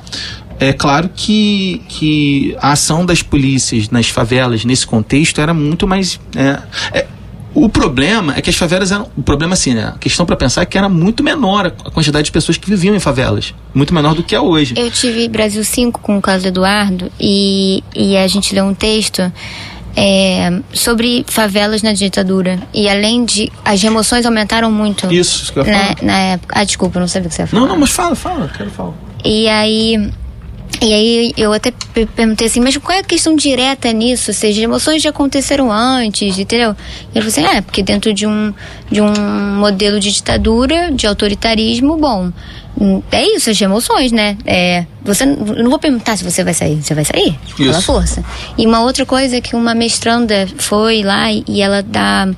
É claro que, que a ação das polícias nas favelas nesse contexto era muito mais. É, é, o problema é que as favelas eram. O problema, assim, né? A questão para pensar é que era muito menor a quantidade de pessoas que viviam em favelas. Muito menor do que é hoje. Eu tive Brasil 5 com o caso do Eduardo e, e a gente leu um texto. É, sobre favelas na ditadura. E além de. As remoções aumentaram muito. Isso, isso que eu na, na época. Ah, desculpa, não sabia o que você ia falar. Não, não, mas fala, fala, quero falar. E aí e aí eu até perguntei assim, mas qual é a questão direta nisso? Ou seja, emoções já aconteceram antes, entendeu? E ele falou assim, é, porque dentro de um, de um modelo de ditadura, de autoritarismo, bom, é isso, as emoções, né? É, você, eu não vou perguntar se você vai sair, você vai sair, isso. pela força. E uma outra coisa é que uma mestranda foi lá e, ela dá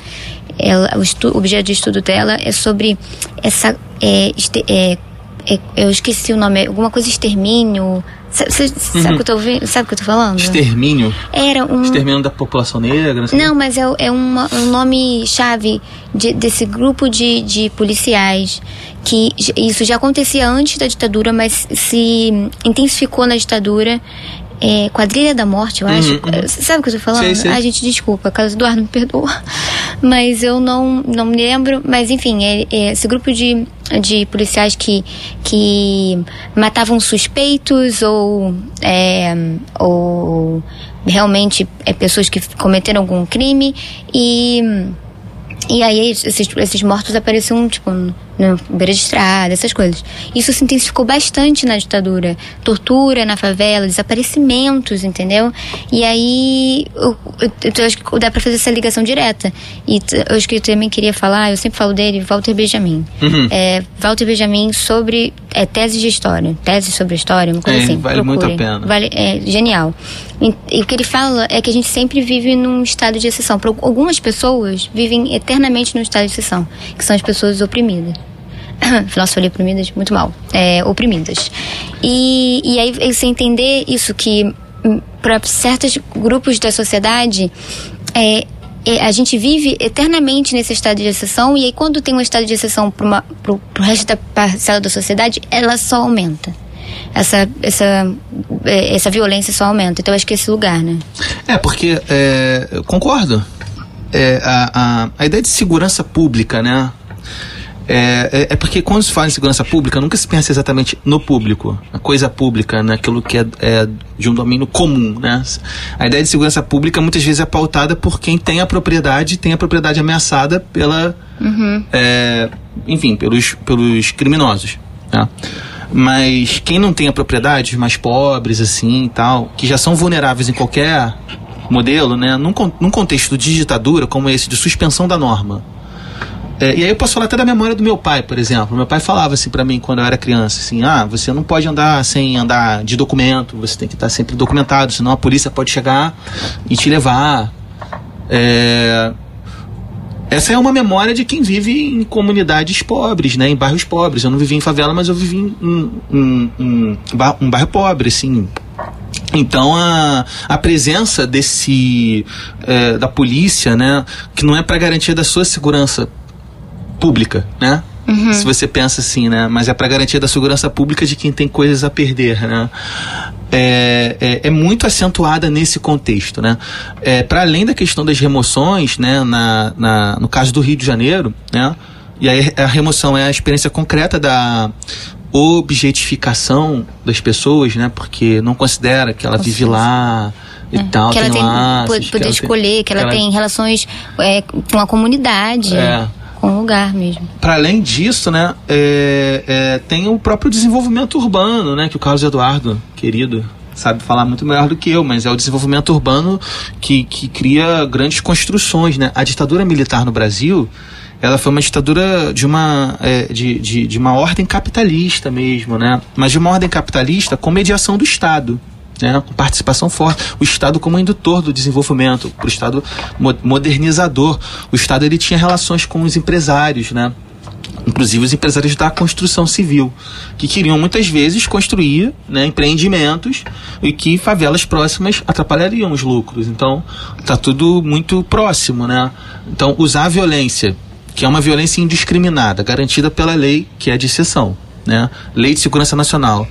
ela, o, estu, o objeto de estudo dela é sobre essa é, é, é, eu esqueci o nome, alguma coisa extermínio, uhum. sabe o que eu tô Sabe o que eu tô falando? Extermínio. Era um. Extermínio da população negra. Não, não mas é, é uma, um nome chave de, desse grupo de, de policiais que isso já acontecia antes da ditadura, mas se intensificou na ditadura é, Quadrilha da Morte, eu uhum, acho. Uhum. Sabe o que eu tô falando? Sei, sei. Ai, gente, desculpa, Carlos Eduardo me perdoa. Mas eu não, não me lembro. Mas enfim, é, é esse grupo de, de policiais que, que matavam suspeitos ou, é, ou realmente é, pessoas que cometeram algum crime e. E aí esses, esses mortos apareciam, tipo, no beira de estrada, essas coisas. Isso se intensificou bastante na ditadura. Tortura na favela, desaparecimentos, entendeu? E aí eu, eu, eu acho que dá pra fazer essa ligação direta. E eu acho que eu também queria falar, eu sempre falo dele, Walter Benjamin. Uhum. É, Walter Benjamin sobre é, tese de história. Tese sobre história, uma coisa é, assim. Vale muito a pena. Vale, é genial. E, e o que ele fala é que a gente sempre vive num estado de exceção. Para algumas pessoas vivem eternamente num estado de exceção, que são as pessoas oprimidas. Nossa, falei oprimidas, muito mal. É, oprimidas. E, e aí você entender isso que hum, para certos grupos da sociedade é, é, a gente vive eternamente nesse estado de exceção e aí quando tem um estado de exceção para o resto da parcela da sociedade, ela só aumenta. Essa, essa, é, essa violência só aumenta. Então acho que é esse lugar, né? É, porque é, eu concordo. É, a, a, a ideia de segurança pública, né? É, é, é, porque quando se fala em segurança pública, nunca se pensa exatamente no público, na coisa pública, naquilo que é, é, de um domínio comum, né? A ideia de segurança pública muitas vezes é pautada por quem tem a propriedade, tem a propriedade ameaçada pela, uhum. é, enfim, pelos, pelos criminosos, né? Mas quem não tem a propriedade, os mais pobres, assim, e tal, que já são vulneráveis em qualquer modelo, né? Num, num contexto de ditadura como esse, de suspensão da norma, é, e aí eu posso falar até da memória do meu pai, por exemplo. Meu pai falava assim para mim quando eu era criança, assim, ah, você não pode andar sem andar de documento, você tem que estar sempre documentado, senão a polícia pode chegar e te levar. É... Essa é uma memória de quem vive em comunidades pobres, né, em bairros pobres. Eu não vivi em favela, mas eu vivi em, em, em, em um bairro pobre, assim, então a, a presença desse é, da polícia, né, que não é para garantia da sua segurança pública, né? Uhum. Se você pensa assim, né? Mas é para garantia da segurança pública de quem tem coisas a perder, né? É, é, é muito acentuada nesse contexto, né? É, para além da questão das remoções, né? Na, na, no caso do Rio de Janeiro, né? E aí a remoção é a experiência concreta da objetificação das pessoas, né? Porque não considera que ela vive lá e é. tal, que ela tem laços, poder escolher, que ela, que ela tem relações é, com a comunidade. É com o lugar mesmo. Para além disso, né, é, é, tem o próprio desenvolvimento urbano, né, que o Carlos Eduardo, querido, sabe falar muito melhor do que eu, mas é o desenvolvimento urbano que, que cria grandes construções, né? A ditadura militar no Brasil, ela foi uma ditadura de uma, é, de, de, de uma ordem capitalista mesmo, né? Mas de uma ordem capitalista com mediação do Estado. Né, com participação forte, o Estado como indutor do desenvolvimento, o Estado modernizador. O Estado ele tinha relações com os empresários, né? inclusive os empresários da construção civil, que queriam muitas vezes construir né, empreendimentos e que favelas próximas atrapalhariam os lucros. Então, está tudo muito próximo. Né? Então, usar a violência, que é uma violência indiscriminada, garantida pela lei, que é de exceção, né? Lei de Segurança Nacional.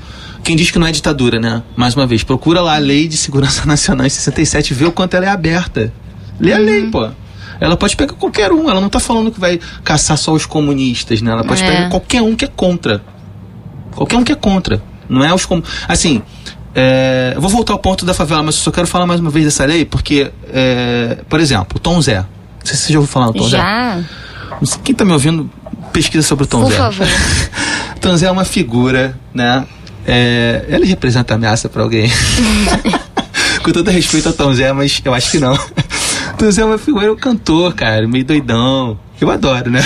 Quem diz que não é ditadura, né? Mais uma vez, procura lá a Lei de Segurança Nacional em 67 e vê o quanto ela é aberta. Lê a lei, uhum. pô. Ela pode pegar qualquer um, ela não está falando que vai caçar só os comunistas, né? Ela pode é. pegar qualquer um que é contra. Qualquer um que é contra. Não é os com... Assim, é, eu vou voltar ao ponto da favela, mas eu só quero falar mais uma vez dessa lei, porque, é, por exemplo, o Tom Zé. Não sei se você já ouviu falar do Tom já. Zé. Quem está me ouvindo, pesquisa sobre o Tom por Zé. Por favor. Tom Zé é uma figura, né? É, ele representa ameaça para alguém. Com todo respeito ao Tom Zé, mas eu acho que não. Tom Zé é uma figura, um cantor, cara, meio doidão. Eu adoro, né?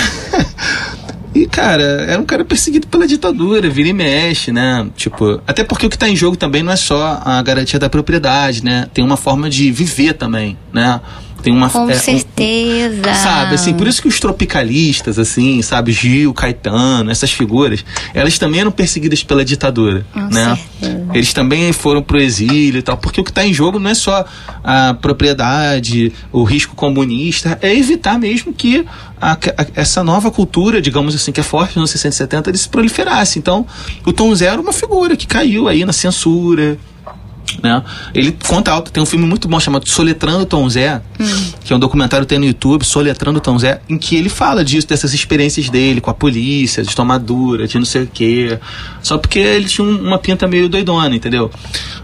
E, cara, era um cara perseguido pela ditadura, vira e mexe, né? Tipo, até porque o que está em jogo também não é só a garantia da propriedade, né? Tem uma forma de viver também, né? Tem uma Com é, certeza. Um, sabe, assim, por isso que os tropicalistas, assim, sabe, Gil, Caetano, essas figuras, elas também eram perseguidas pela ditadura, Com né? Certeza. Eles também foram pro exílio e tal, porque o que está em jogo não é só a propriedade, o risco comunista, é evitar mesmo que a, a, essa nova cultura, digamos assim, que é forte nos 670, ele se proliferasse. Então, o Tom Zero é uma figura que caiu aí na censura, né? Ele conta alto, tem um filme muito bom chamado Soletrando Tom Zé, hum. que é um documentário que tem no YouTube, Soletrando Tom Zé, em que ele fala disso, dessas experiências dele com a polícia, de tomadura, de não sei o quê. Só porque ele tinha uma pinta meio doidona, entendeu?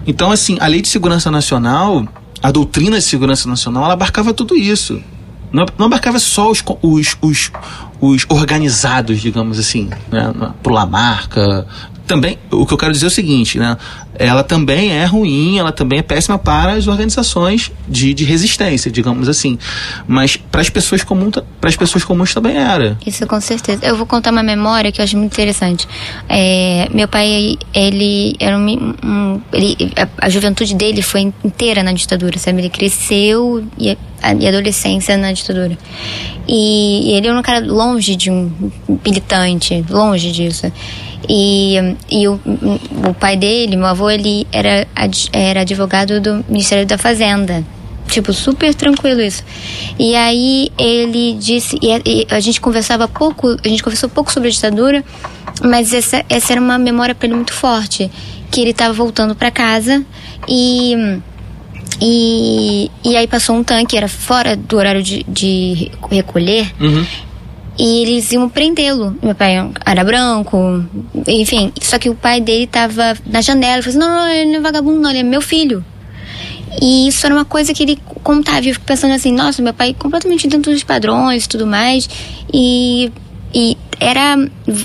Então, assim, a Lei de Segurança Nacional, a doutrina de segurança nacional, ela abarcava tudo isso. Não, não abarcava só os, os, os, os organizados, digamos assim, né? Pro Lamarca, também, o que eu quero dizer é o seguinte, né? Ela também é ruim, ela também é péssima para as organizações de, de resistência, digamos assim. Mas para as pessoas comuns, para as pessoas comuns também era. Isso com certeza. Eu vou contar uma memória que eu acho muito interessante. É, meu pai, ele era um, um ele, a, a, juventude dele foi inteira na ditadura, sabe? Ele cresceu e a, e adolescência na ditadura. E, e ele era um cara longe de um militante, longe disso. E, e o, o pai dele, meu avô, ele era, era advogado do Ministério da Fazenda. Tipo, super tranquilo isso. E aí ele disse, e a, e a gente conversava pouco, a gente conversou pouco sobre a ditadura, mas essa, essa era uma memória para ele muito forte. Que ele estava voltando para casa e, e, e aí passou um tanque, era fora do horário de, de recolher. Uhum. E eles iam prendê-lo. Meu pai era branco, enfim. Só que o pai dele tava na janela falou assim: não, não, ele não é vagabundo, não, ele é meu filho. E isso era uma coisa que ele contava. Eu fico pensando assim: nossa, meu pai completamente dentro dos padrões e tudo mais. E e era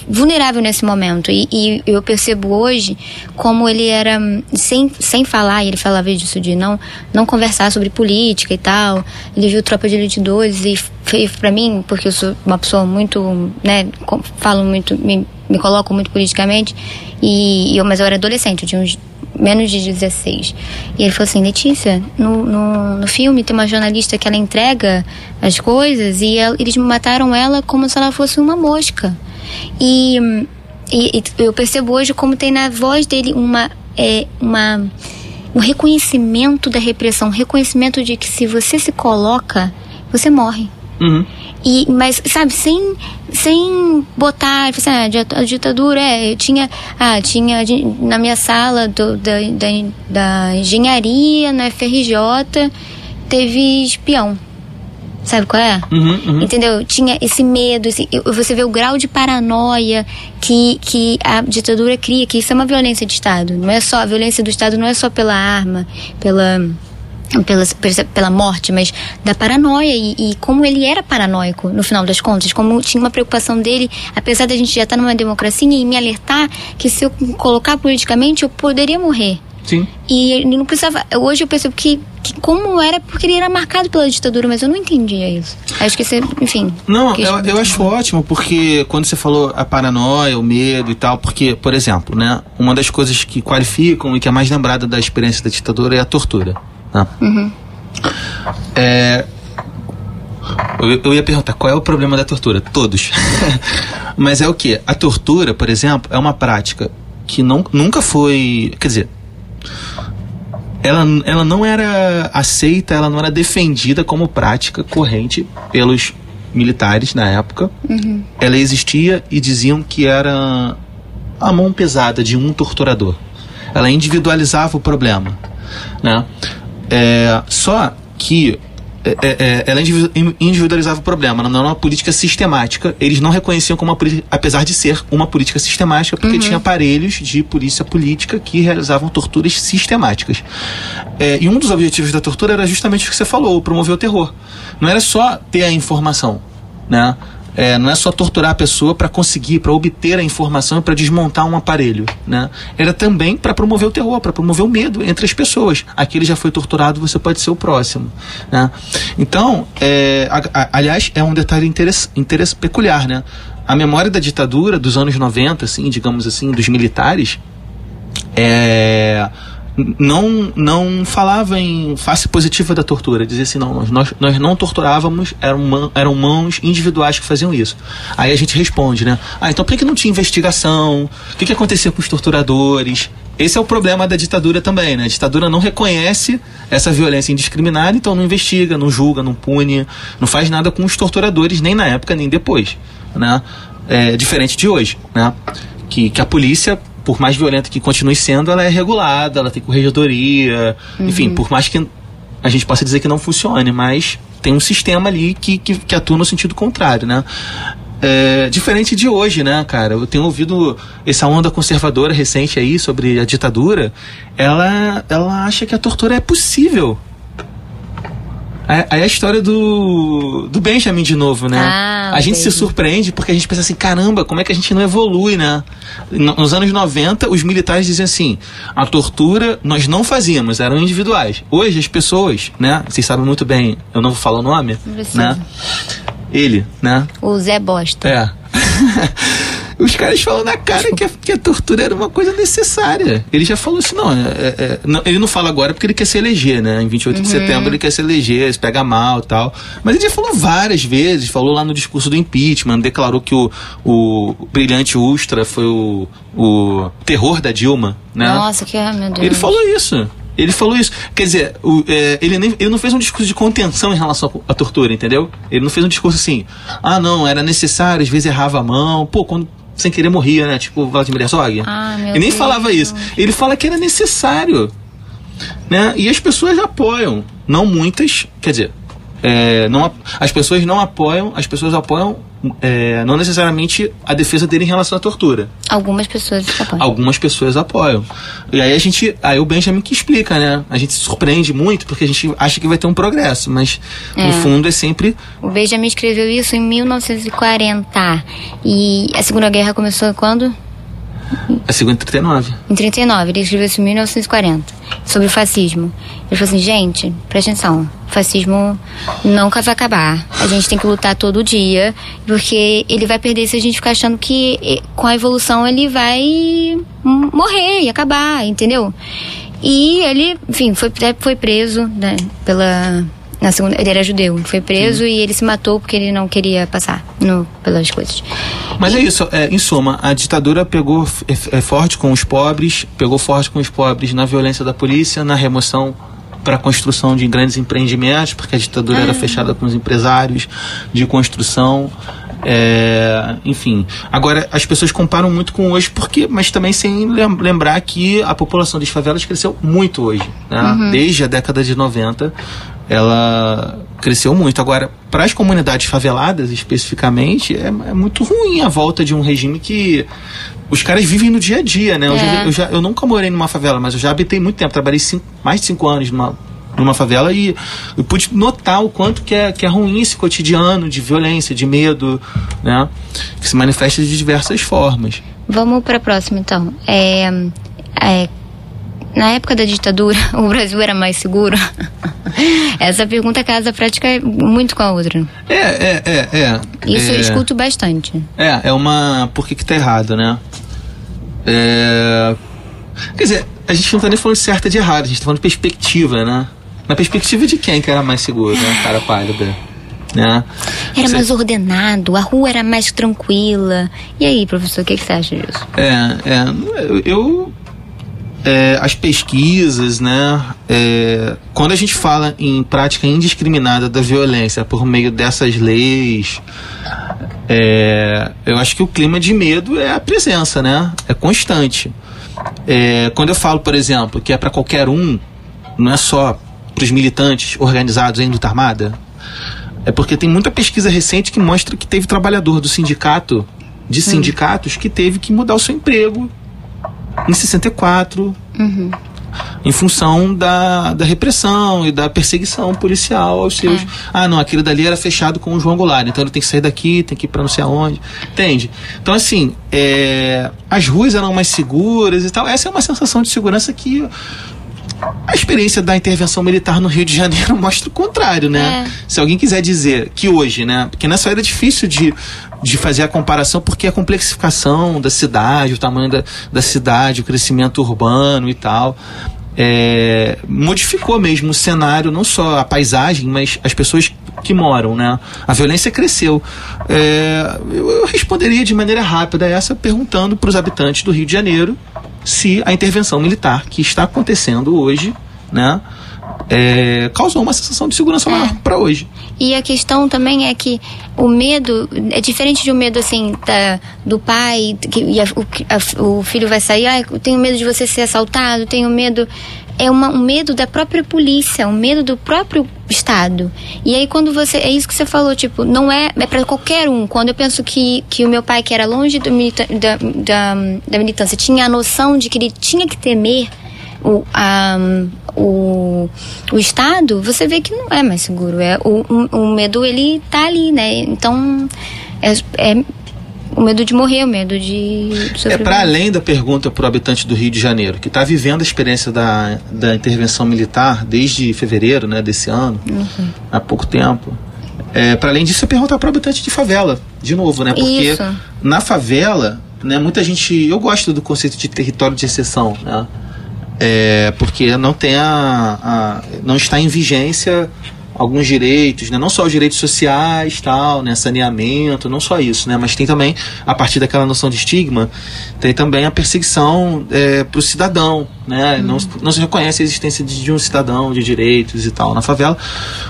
vulnerável nesse momento. E, e, eu percebo hoje como ele era, sem, sem falar, e ele falava disso de não, não conversar sobre política e tal. Ele viu Tropa de Elite 2 e fez para mim, porque eu sou uma pessoa muito, né, falo muito, me, me coloco muito politicamente, e, eu, mas eu era adolescente, eu tinha uns menos de 16. E ele falou assim: Letícia, no, no, no filme tem uma jornalista que ela entrega as coisas e ela, eles mataram ela como se ela fosse uma mosca. E, e, e eu percebo hoje como tem na voz dele uma. É, uma um reconhecimento da repressão, um reconhecimento de que se você se coloca, você morre. Uhum. E, mas, sabe, sem, sem botar, assim, ah, a ditadura, é, eu tinha, ah, tinha na minha sala do, da, da, da engenharia, na FRJ, teve espião. Sabe qual é? Uhum, uhum. Entendeu? Tinha esse medo, esse, você vê o grau de paranoia que, que a ditadura cria, que isso é uma violência de Estado. Não é só, a violência do Estado não é só pela arma, pela pela, pela morte, mas da paranoia e, e, como ele era paranoico no final das contas, como tinha uma preocupação dele, apesar da gente já estar numa democracia e me alertar que se eu colocar politicamente eu poderia morrer. Sim. E ele não precisava. Hoje eu percebo que, que como era porque ele era marcado pela ditadura, mas eu não entendia isso. Acho que você, enfim. Não, eu, eu acho ótimo, porque quando você falou a paranoia, o medo e tal, porque, por exemplo, né, uma das coisas que qualificam e que é mais lembrada da experiência da ditadura é a tortura. Né? Uhum. É, eu, eu ia perguntar qual é o problema da tortura? Todos. Mas é o que? A tortura, por exemplo, é uma prática que não, nunca foi. Quer dizer, ela, ela não era aceita, ela não era defendida como prática corrente pelos militares na época. Uhum. Ela existia e diziam que era a mão pesada de um torturador. Ela individualizava o problema. Né? É, só que é, é, é ela individualizava o problema, não era uma política sistemática. Eles não reconheciam como uma política, apesar de ser uma política sistemática, porque uhum. tinha aparelhos de polícia política que realizavam torturas sistemáticas. É, e um dos objetivos da tortura era justamente o que você falou, promover o terror. Não era só ter a informação, né? É, não é só torturar a pessoa para conseguir, para obter a informação para desmontar um aparelho, né? Era também para promover o terror, para promover o medo entre as pessoas. Aquele já foi torturado, você pode ser o próximo, né? Então, é, a, a, aliás, é um detalhe interesse, interesse peculiar, né? A memória da ditadura dos anos 90, assim, digamos assim, dos militares, é não não falava em face positiva da tortura, dizia assim, não, nós, nós não torturávamos, eram, eram mãos individuais que faziam isso. Aí a gente responde, né? Ah, então por que não tinha investigação? O que, que acontecia com os torturadores? Esse é o problema da ditadura também, né? A ditadura não reconhece essa violência indiscriminada, então não investiga, não julga, não pune, não faz nada com os torturadores, nem na época, nem depois, né? É diferente de hoje, né? Que, que a polícia por mais violenta que continue sendo, ela é regulada, ela tem corregedoria, uhum. enfim, por mais que a gente possa dizer que não funcione, mas tem um sistema ali que, que, que atua no sentido contrário, né? É, diferente de hoje, né, cara? Eu tenho ouvido essa onda conservadora recente aí sobre a ditadura. Ela, ela acha que a tortura é possível. Aí a história do, do Benjamin de novo, né? Ah, a gente se surpreende porque a gente pensa assim, caramba, como é que a gente não evolui, né? Nos anos 90, os militares diziam assim, a tortura nós não fazíamos, eram individuais. Hoje as pessoas, né? Vocês sabem muito bem, eu não vou falar o nome, né? Ele, né? O Zé Bosta. É. os caras falam na cara que a, que a, tortura era uma coisa necessária. Ele já falou assim, não, é, é, é não, ele não fala agora porque ele quer se eleger, né? Em 28 uhum. de setembro ele quer se eleger, se pega mal e tal. Mas ele já falou várias vezes, falou lá no discurso do impeachment, declarou que o, o brilhante Ustra foi o, o terror da Dilma, né? Nossa, que meu Deus. Ele falou isso. Ele falou isso. Quer dizer, o, é, ele, nem, ele não fez um discurso de contenção em relação à tortura, entendeu? Ele não fez um discurso assim, ah, não, era necessário, às vezes errava a mão. Pô, quando sem querer morria, né? Tipo Vladimir Herzog. Ah, meu Ele nem Deus. falava isso. Ele fala que era necessário. Né? E as pessoas apoiam. Não muitas, quer dizer, é, não, as pessoas não apoiam, as pessoas apoiam é, não necessariamente a defesa dele em relação à tortura. Algumas pessoas apoiam. Algumas pessoas apoiam. E aí a gente, aí o Benjamin que explica, né? A gente se surpreende muito porque a gente acha que vai ter um progresso, mas é. no fundo é sempre. O Benjamin escreveu isso em 1940 e a Segunda Guerra começou quando? A segunda em 39. Em 39, ele escreveu isso em 1940, sobre o fascismo. Ele falou assim, gente, presta atenção, o fascismo nunca vai acabar. A gente tem que lutar todo dia, porque ele vai perder se a gente ficar achando que com a evolução ele vai morrer e acabar, entendeu? E ele, enfim, foi, foi preso né, pela na segunda, ele era judeu, foi preso e ele se matou porque ele não queria passar no, pelas coisas. Mas e, é isso, é, em suma, a ditadura pegou é, é, forte com os pobres, pegou forte com os pobres na violência da polícia, na remoção para a construção de grandes empreendimentos, porque a ditadura ah. era fechada com os empresários de construção. É, enfim, agora as pessoas comparam muito com hoje, porque, mas também sem lembrar que a população das favelas cresceu muito hoje, né? uhum. desde a década de 90 ela cresceu muito. Agora, para as comunidades faveladas especificamente, é, é, muito ruim a volta de um regime que os caras vivem no dia a dia, né? É. Eu, já, eu, já, eu, nunca morei numa favela, mas eu já habitei muito tempo, trabalhei cinco, mais de cinco anos numa, numa favela e eu pude notar o quanto que é, que é ruim esse cotidiano de violência, de medo, né? Que se manifesta de diversas formas. Vamos para a próxima, então. É, é na época da ditadura, o Brasil era mais seguro? Essa pergunta casa prática muito com a outra. É, é, é, é. Isso é, eu escuto bastante. É, é uma. Por que, que tá errado, né? É. Quer dizer, a gente não tá nem falando de certo e de errado, a gente tá falando de perspectiva, né? Na perspectiva de quem que era mais seguro, né? Cara pálida. Né? Era mais ordenado, a rua era mais tranquila. E aí, professor, o que, que você acha disso? É, é eu. É, as pesquisas, né? É, quando a gente fala em prática indiscriminada da violência por meio dessas leis, é, eu acho que o clima de medo é a presença, né? É constante. É, quando eu falo, por exemplo, que é para qualquer um, não é só para os militantes organizados em luta armada, é porque tem muita pesquisa recente que mostra que teve trabalhador do sindicato, de sindicatos, que teve que mudar o seu emprego em 64, uhum. em função da, da repressão e da perseguição policial aos seus. É. Ah, não, aquele dali era fechado com o João Goulart, então ele tem que sair daqui, tem que ir para não sei aonde. Entende? Então, assim, é, as ruas eram mais seguras e tal. Essa é uma sensação de segurança que a experiência da intervenção militar no Rio de Janeiro mostra o contrário, né? É. Se alguém quiser dizer que hoje, né? Porque nessa era difícil de, de fazer a comparação, porque a complexificação da cidade, o tamanho da, da cidade, o crescimento urbano e tal. É, modificou mesmo o cenário, não só a paisagem, mas as pessoas que moram, né? A violência cresceu. É, eu, eu responderia de maneira rápida essa perguntando para os habitantes do Rio de Janeiro se a intervenção militar que está acontecendo hoje, né, é, causou uma sensação de segurança maior é. para hoje. E a questão também é que o medo é diferente de um medo assim da, do pai que e a, o, a, o filho vai sair, ah, eu tenho medo de você ser assaltado, tenho medo é uma, um medo da própria polícia, um medo do próprio Estado. E aí quando você. É isso que você falou, tipo, não é. É para qualquer um. Quando eu penso que, que o meu pai, que era longe milita, da, da, da militância, tinha a noção de que ele tinha que temer o, a, o, o Estado, você vê que não é mais seguro. É, o, o, o medo, ele tá ali, né? Então. É, é o medo de morrer, o medo de. É para além da pergunta para o habitante do Rio de Janeiro, que está vivendo a experiência da, da intervenção militar desde fevereiro né, desse ano, uhum. há pouco tempo. É, para além disso, é perguntar para o habitante de favela, de novo, né? Porque Isso. na favela, né, muita gente. Eu gosto do conceito de território de exceção, né? É, porque não tem a, a, não está em vigência alguns direitos, né? não só os direitos sociais, tal, né? saneamento, não só isso, né? mas tem também, a partir daquela noção de estigma, tem também a perseguição é, para o cidadão, né? Uhum. Não, não se reconhece a existência de, de, um cidadão, de direitos e tal na favela.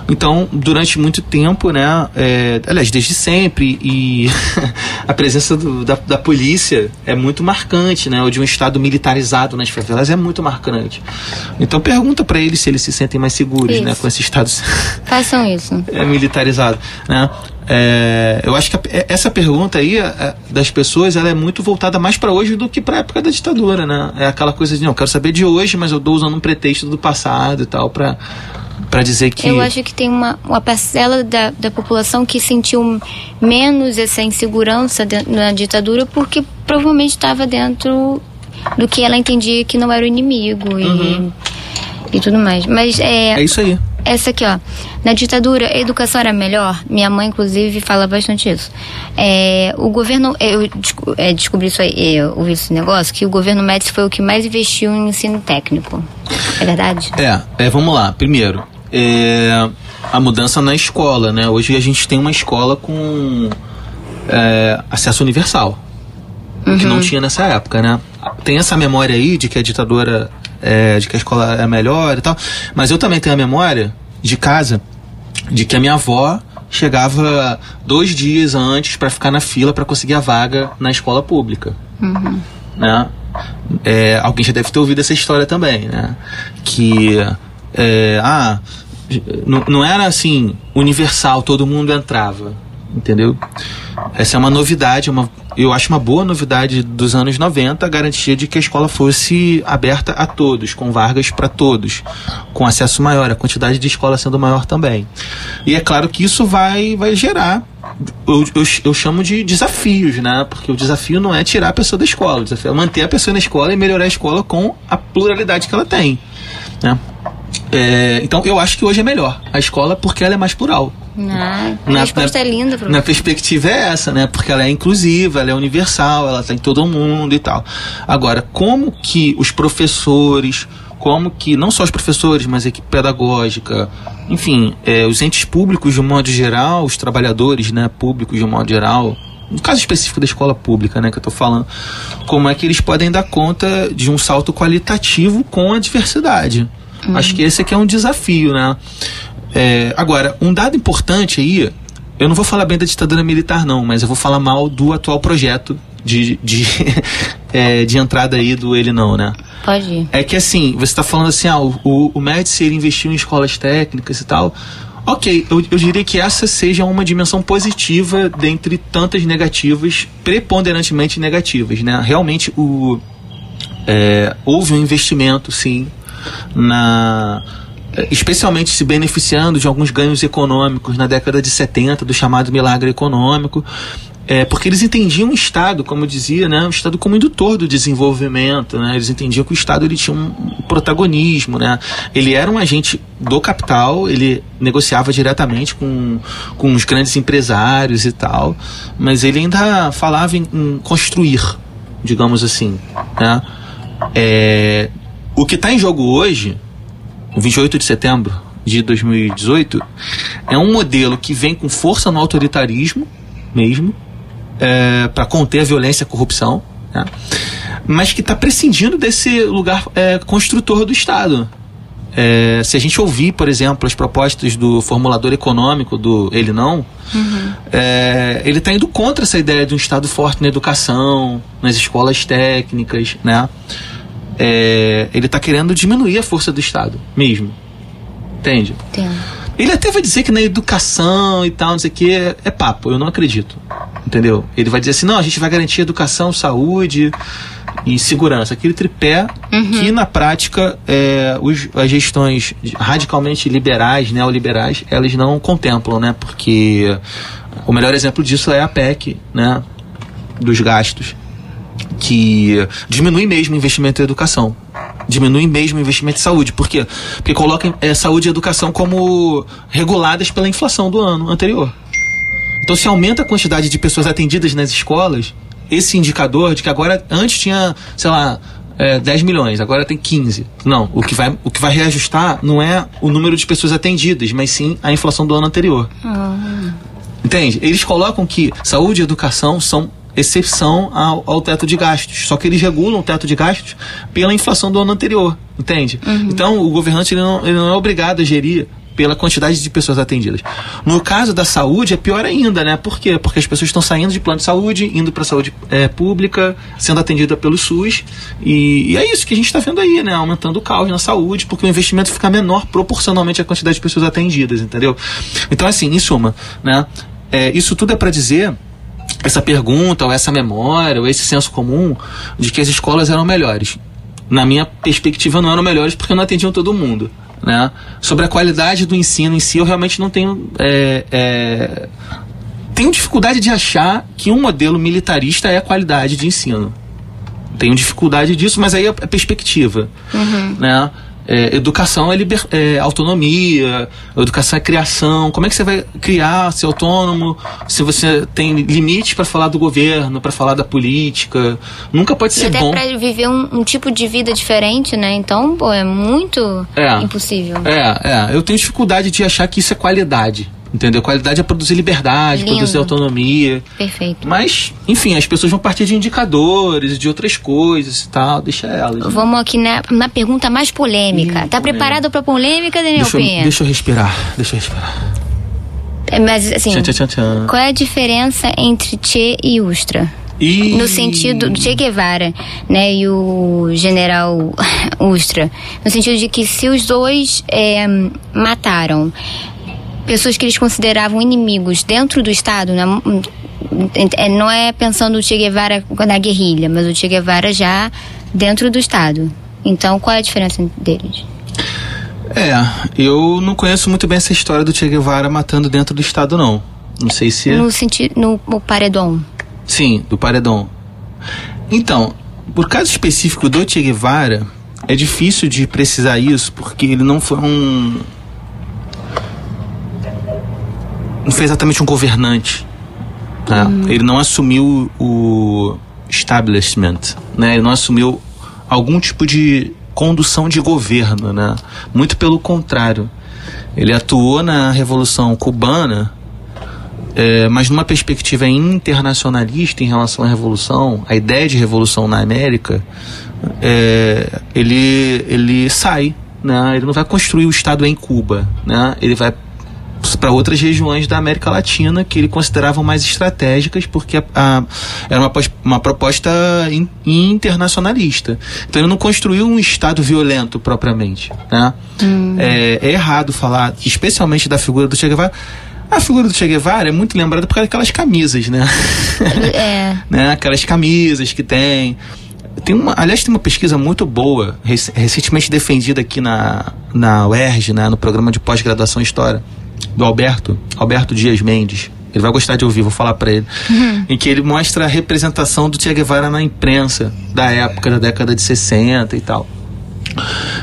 Então, durante muito tempo, né? É, aliás, desde sempre, e a presença do, da, da polícia é muito marcante, né? Ou de um Estado militarizado nas favelas é muito marcante. Então, pergunta para eles se eles se sentem mais seguros, né? isso. né? Com esse Estado Façam isso. É militarizado, né? É, eu acho que a, é, essa pergunta aí a, é, das pessoas ela é muito voltada mais para hoje do que para a época da ditadura, né? É aquela coisa de não, quero saber de hoje, mas eu dou usando um pretexto do passado e tal para para dizer que eu acho que tem uma, uma parcela da, da população que sentiu menos essa insegurança de, na ditadura porque provavelmente estava dentro do que ela entendia que não era o inimigo uhum. e, e tudo mais. Mas é é isso aí essa aqui, ó. Na ditadura, a educação era melhor. Minha mãe, inclusive, fala bastante isso. É, o governo, eu é, descobri isso aí, eu ouvi esse negócio, que o governo Médici foi o que mais investiu em ensino técnico. É verdade? É, é vamos lá. Primeiro, é, a mudança na escola, né? Hoje a gente tem uma escola com é, acesso universal. Uhum. Que não uhum. tinha nessa época, né? Tem essa memória aí de que a ditadura é, de que a escola é melhor e tal. Mas eu também tenho a memória de casa de que a minha avó chegava dois dias antes para ficar na fila para conseguir a vaga na escola pública. Uhum. Né? É, alguém já deve ter ouvido essa história também, né? Que é, ah, não, não era assim universal, todo mundo entrava, entendeu? Essa é uma novidade, uma, eu acho uma boa novidade dos anos 90, a garantia de que a escola fosse aberta a todos, com vagas para todos, com acesso maior, a quantidade de escola sendo maior também. E é claro que isso vai, vai gerar eu, eu, eu, chamo de desafios, né? Porque o desafio não é tirar a pessoa da escola, o desafio é manter a pessoa na escola e melhorar a escola com a pluralidade que ela tem. Né? É, então eu acho que hoje é melhor a escola porque ela é mais plural. Ah, a resposta na, é linda, professor. Na perspectiva é essa, né? Porque ela é inclusiva, ela é universal, ela tem todo mundo e tal. Agora, como que os professores, como que não só os professores, mas a equipe pedagógica, enfim, é, os entes públicos de um modo geral, os trabalhadores, né, públicos de um modo geral, no caso específico da escola pública, né, que eu estou falando, como é que eles podem dar conta de um salto qualitativo com a diversidade. Acho que esse aqui é um desafio, né? É, agora, um dado importante aí, eu não vou falar bem da ditadura militar, não, mas eu vou falar mal do atual projeto de, de, é, de entrada aí do ele não, né? Pode ir. É que assim, você está falando assim, ah, o, o Médici ele investiu em escolas técnicas e tal. Ok, eu, eu diria que essa seja uma dimensão positiva dentre tantas negativas, preponderantemente negativas, né? Realmente o, é, houve um investimento, sim, na especialmente se beneficiando de alguns ganhos econômicos na década de 70, do chamado milagre econômico, é, porque eles entendiam o Estado, como eu dizia, né, o Estado como indutor do desenvolvimento, né, eles entendiam que o Estado ele tinha um protagonismo, né, ele era um agente do capital, ele negociava diretamente com, com os grandes empresários e tal, mas ele ainda falava em, em construir, digamos assim, né, é, o que está em jogo hoje, 28 de setembro de 2018, é um modelo que vem com força no autoritarismo mesmo, é, para conter a violência e a corrupção, né? mas que está prescindindo desse lugar é, construtor do Estado. É, se a gente ouvir, por exemplo, as propostas do formulador econômico do Ele Não, uhum. é, ele está indo contra essa ideia de um Estado forte na educação, nas escolas técnicas, né? É, ele está querendo diminuir a força do Estado mesmo. Entende? Entendo. Ele até vai dizer que na educação e tal, não sei o que, é, é papo, eu não acredito. Entendeu? Ele vai dizer assim: não, a gente vai garantir educação, saúde e segurança. Aquele tripé uhum. que, na prática, é, os, as gestões radicalmente liberais, neoliberais, elas não contemplam, né? Porque o melhor exemplo disso é a PEC, né? Dos gastos que diminui mesmo o investimento em educação. Diminui mesmo o investimento em saúde. Por quê? Porque colocam é, saúde e educação como reguladas pela inflação do ano anterior. Então, se aumenta a quantidade de pessoas atendidas nas escolas, esse indicador de que agora, antes tinha, sei lá, é, 10 milhões, agora tem 15. Não, o que, vai, o que vai reajustar não é o número de pessoas atendidas, mas sim a inflação do ano anterior. Uhum. Entende? Eles colocam que saúde e educação são exceção ao, ao, teto de gastos. Só que eles regulam o teto de gastos pela inflação do ano anterior, entende? Uhum. Então, o governante ele não, ele não é obrigado a gerir pela quantidade de pessoas atendidas. No caso da saúde, é pior ainda, né? Por quê? Porque as pessoas estão saindo de plano de saúde, indo para a saúde é, pública, sendo atendida pelo SUS. E, e é isso que a gente está vendo aí, né? Aumentando o caos na saúde, porque o investimento fica menor proporcionalmente à quantidade de pessoas atendidas, entendeu? Então, assim, em suma, né? É, isso tudo é para dizer essa pergunta, ou essa memória, ou esse senso comum de que as escolas eram melhores. Na minha perspectiva, não eram melhores porque não atendiam todo mundo. Né? Sobre a qualidade do ensino em si, eu realmente não tenho. É, é, tenho dificuldade de achar que um modelo militarista é a qualidade de ensino. Tenho dificuldade disso, mas aí é a perspectiva. Uhum. Né? É, educação é, liber, é, autonomia, educação é criação. Como é que você vai criar, ser autônomo, se você tem limites para falar do governo, para falar da política? Nunca pode e ser até bom. para viver um, um, tipo de vida diferente, né? Então, pô, é muito é, impossível. É, é. Eu tenho dificuldade de achar que isso é qualidade. Entendeu? Qualidade é produzir liberdade, Lindo. produzir autonomia. Perfeito. Mas, enfim, as pessoas vão partir de indicadores, de outras coisas e tal. Deixa elas. Vamos aqui na, na pergunta mais polêmica. Ih, tá preparado para polêmica, Daniel deixa Pinha? deixa eu respirar. Deixa eu respirar. É, mas, assim, tchan, tchan, tchan. qual é a diferença entre Che e Ustra? E... No sentido do Che Guevara, né, e o general Ustra. No sentido de que se os dois é, mataram pessoas que eles consideravam inimigos dentro do Estado, né? É, não é pensando o Che Guevara na guerrilha, mas o Che Guevara já dentro do Estado. Então, qual é a diferença deles? É, eu não conheço muito bem essa história do Che Guevara matando dentro do Estado, não. Não sei se. No sentido. No, no paredão. Sim, do paredão. Então, por caso específico do Che Guevara, é difícil de precisar isso, porque ele não foi um. Não foi exatamente um governante. Né? Uhum. Ele não assumiu o establishment, né? Ele não assumiu algum tipo de condução de governo, né? Muito pelo contrário. Ele atuou na Revolução Cubana, é, mas numa perspectiva internacionalista em relação à Revolução, a ideia de revolução na América, é, ele, ele sai, né? Ele não vai construir o Estado em Cuba, né? Ele vai para outras regiões da América Latina que ele considerava mais estratégicas, porque a, a, era uma, uma proposta in, internacionalista. Então ele não construiu um Estado violento propriamente. Né? Hum. É, é, errado falar, especialmente da figura do Che Guevara. A figura do Che Guevara é muito lembrada por causa daquelas camisas, né? É. né? Aquelas camisas que tem. Tem uma, aliás, tem uma pesquisa muito boa, recentemente defendida aqui na, na UERJ, né, no programa de pós-graduação em História, do Alberto, Alberto Dias Mendes. Ele vai gostar de ouvir, vou falar para ele. Uhum. Em que ele mostra a representação do Che Guevara na imprensa da época, da década de 60 e tal.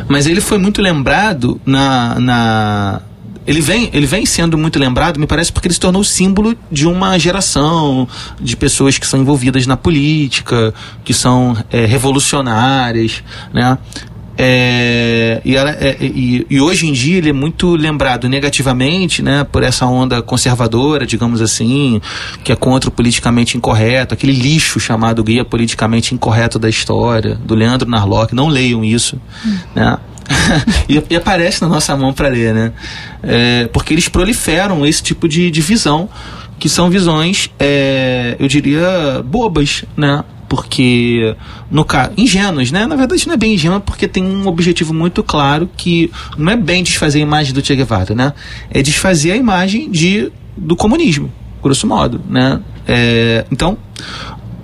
Mas ele foi muito lembrado na, na ele vem, ele vem sendo muito lembrado, me parece, porque ele se tornou símbolo de uma geração de pessoas que são envolvidas na política, que são é, revolucionárias, né? É, e, ela, é, e, e, hoje em dia ele é muito lembrado negativamente né, por essa onda conservadora, digamos assim, que é contra o politicamente incorreto, aquele lixo chamado Guia Politicamente Incorreto da História, do Leandro Narlock. Não leiam isso. Hum. Né? e, e, aparece na nossa mão para ler, né? É, porque eles proliferam esse tipo de, de visão, que são visões, é, eu diria, bobas, né? Porque no caso ingênuos, né? Na verdade não é bem ingênuo porque tem um objetivo muito claro que não é bem desfazer a imagem do Che Guevara, né? É desfazer a imagem de do comunismo, grosso modo, né? É, então.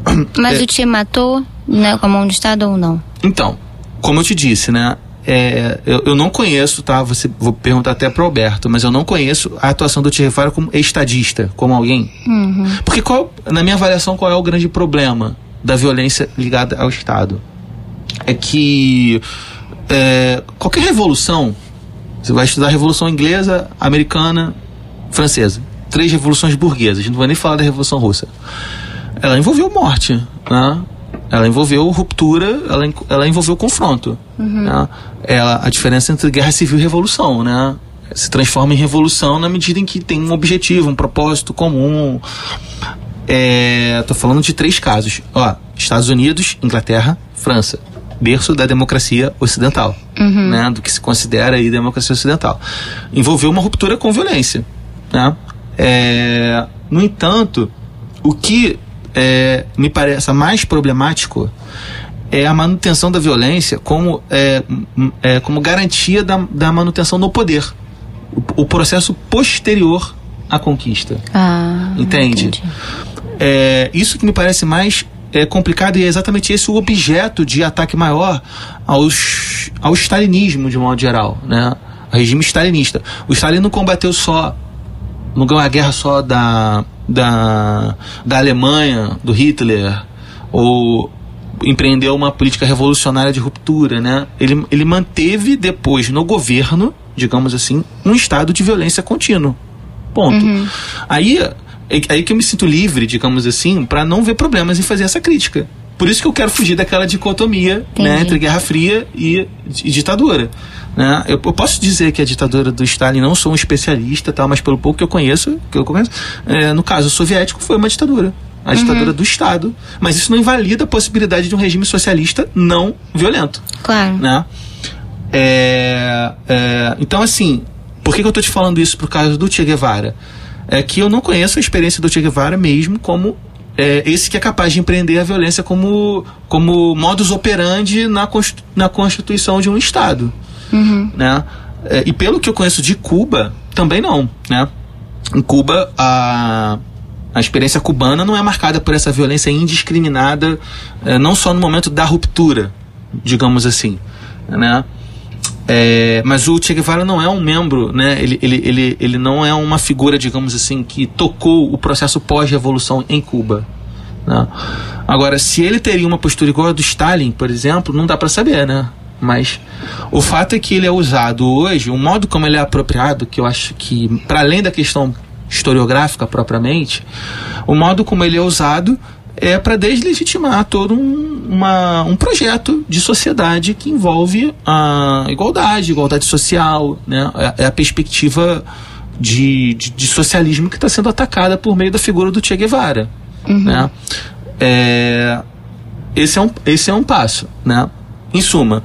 Mas é, o Che matou, né? Com a mão do Estado ou não? Então, como eu te disse, né? É, eu, eu, não conheço, tá? Você, vou perguntar até para o Alberto, mas eu não conheço a atuação do Guevara como estadista, como alguém. Uhum. Porque qual, na minha avaliação, qual é o grande problema? Da violência ligada ao Estado. É que é, qualquer revolução, você vai estudar a Revolução Inglesa, Americana, Francesa, três revoluções burguesas, não vou nem falar da Revolução Russa. Ela envolveu morte, né? Ela envolveu ruptura, ela, ela envolveu confronto. Uhum. Né? Ela, a diferença entre guerra civil e revolução, né? Se transforma em revolução na medida em que tem um objetivo, um propósito comum. É, tô falando de três casos. Ó, Estados Unidos, Inglaterra, França. Berço da democracia ocidental, uhum. né? Do que se considera aí democracia ocidental. Envolveu uma ruptura com violência, né? É, no entanto, o que é, me parece mais problemático é a manutenção da violência como, é, é, como garantia da, da manutenção no poder. O, o processo posterior à conquista. Ah, Entende? Entendi. É, isso que me parece mais é, complicado e é exatamente esse o objeto de ataque maior aos, ao stalinismo, de modo geral, né? O regime stalinista. O Stalin não combateu só, não ganhou a guerra só da, da, da Alemanha, do Hitler, ou empreendeu uma política revolucionária de ruptura, né? Ele, ele manteve depois no governo, digamos assim, um estado de violência contínuo. Ponto. Uhum. Aí é aí que eu me sinto livre, digamos assim, para não ver problemas em fazer essa crítica. Por isso que eu quero fugir daquela dicotomia né, entre Guerra Fria e, e ditadura. Né? Eu, eu, posso dizer que a ditadura do Stalin não sou um especialista, tá, mas pelo pouco que eu conheço, que eu conheço é, no caso soviético foi uma ditadura. A ditadura uhum. do Estado. Mas isso não invalida a possibilidade de um regime socialista não violento. Claro. Né? É, é, então, assim, por que, que eu estou te falando isso por causa do Che Guevara? É que eu não conheço a experiência do Che Guevara mesmo como é, esse que é capaz de empreender a violência como, como modus operandi na, na constituição de um Estado. Uhum. Né? É, e pelo que eu conheço de Cuba, também não, né? Em Cuba, a, a experiência cubana não é marcada por essa violência indiscriminada, é, não só no momento da ruptura, digamos assim, né? É, mas o Che Guevara não é um membro, né? Ele, ele, ele, ele não é uma figura, digamos assim, que tocou o processo pós-revolução em Cuba. Né? Agora, se ele teria uma postura igual a do Stalin, por exemplo, não dá para saber, né? Mas o fato é que ele é usado hoje, o modo como ele é apropriado, que eu acho que, para além da questão historiográfica propriamente, o modo como ele é usado é para deslegitimar todo um, uma, um projeto de sociedade que envolve a igualdade, igualdade social, né? é, é a perspectiva de, de, de socialismo que está sendo atacada por meio da figura do Che Guevara. Uhum. Né? É, esse, é um, esse é um passo. Né? Em suma,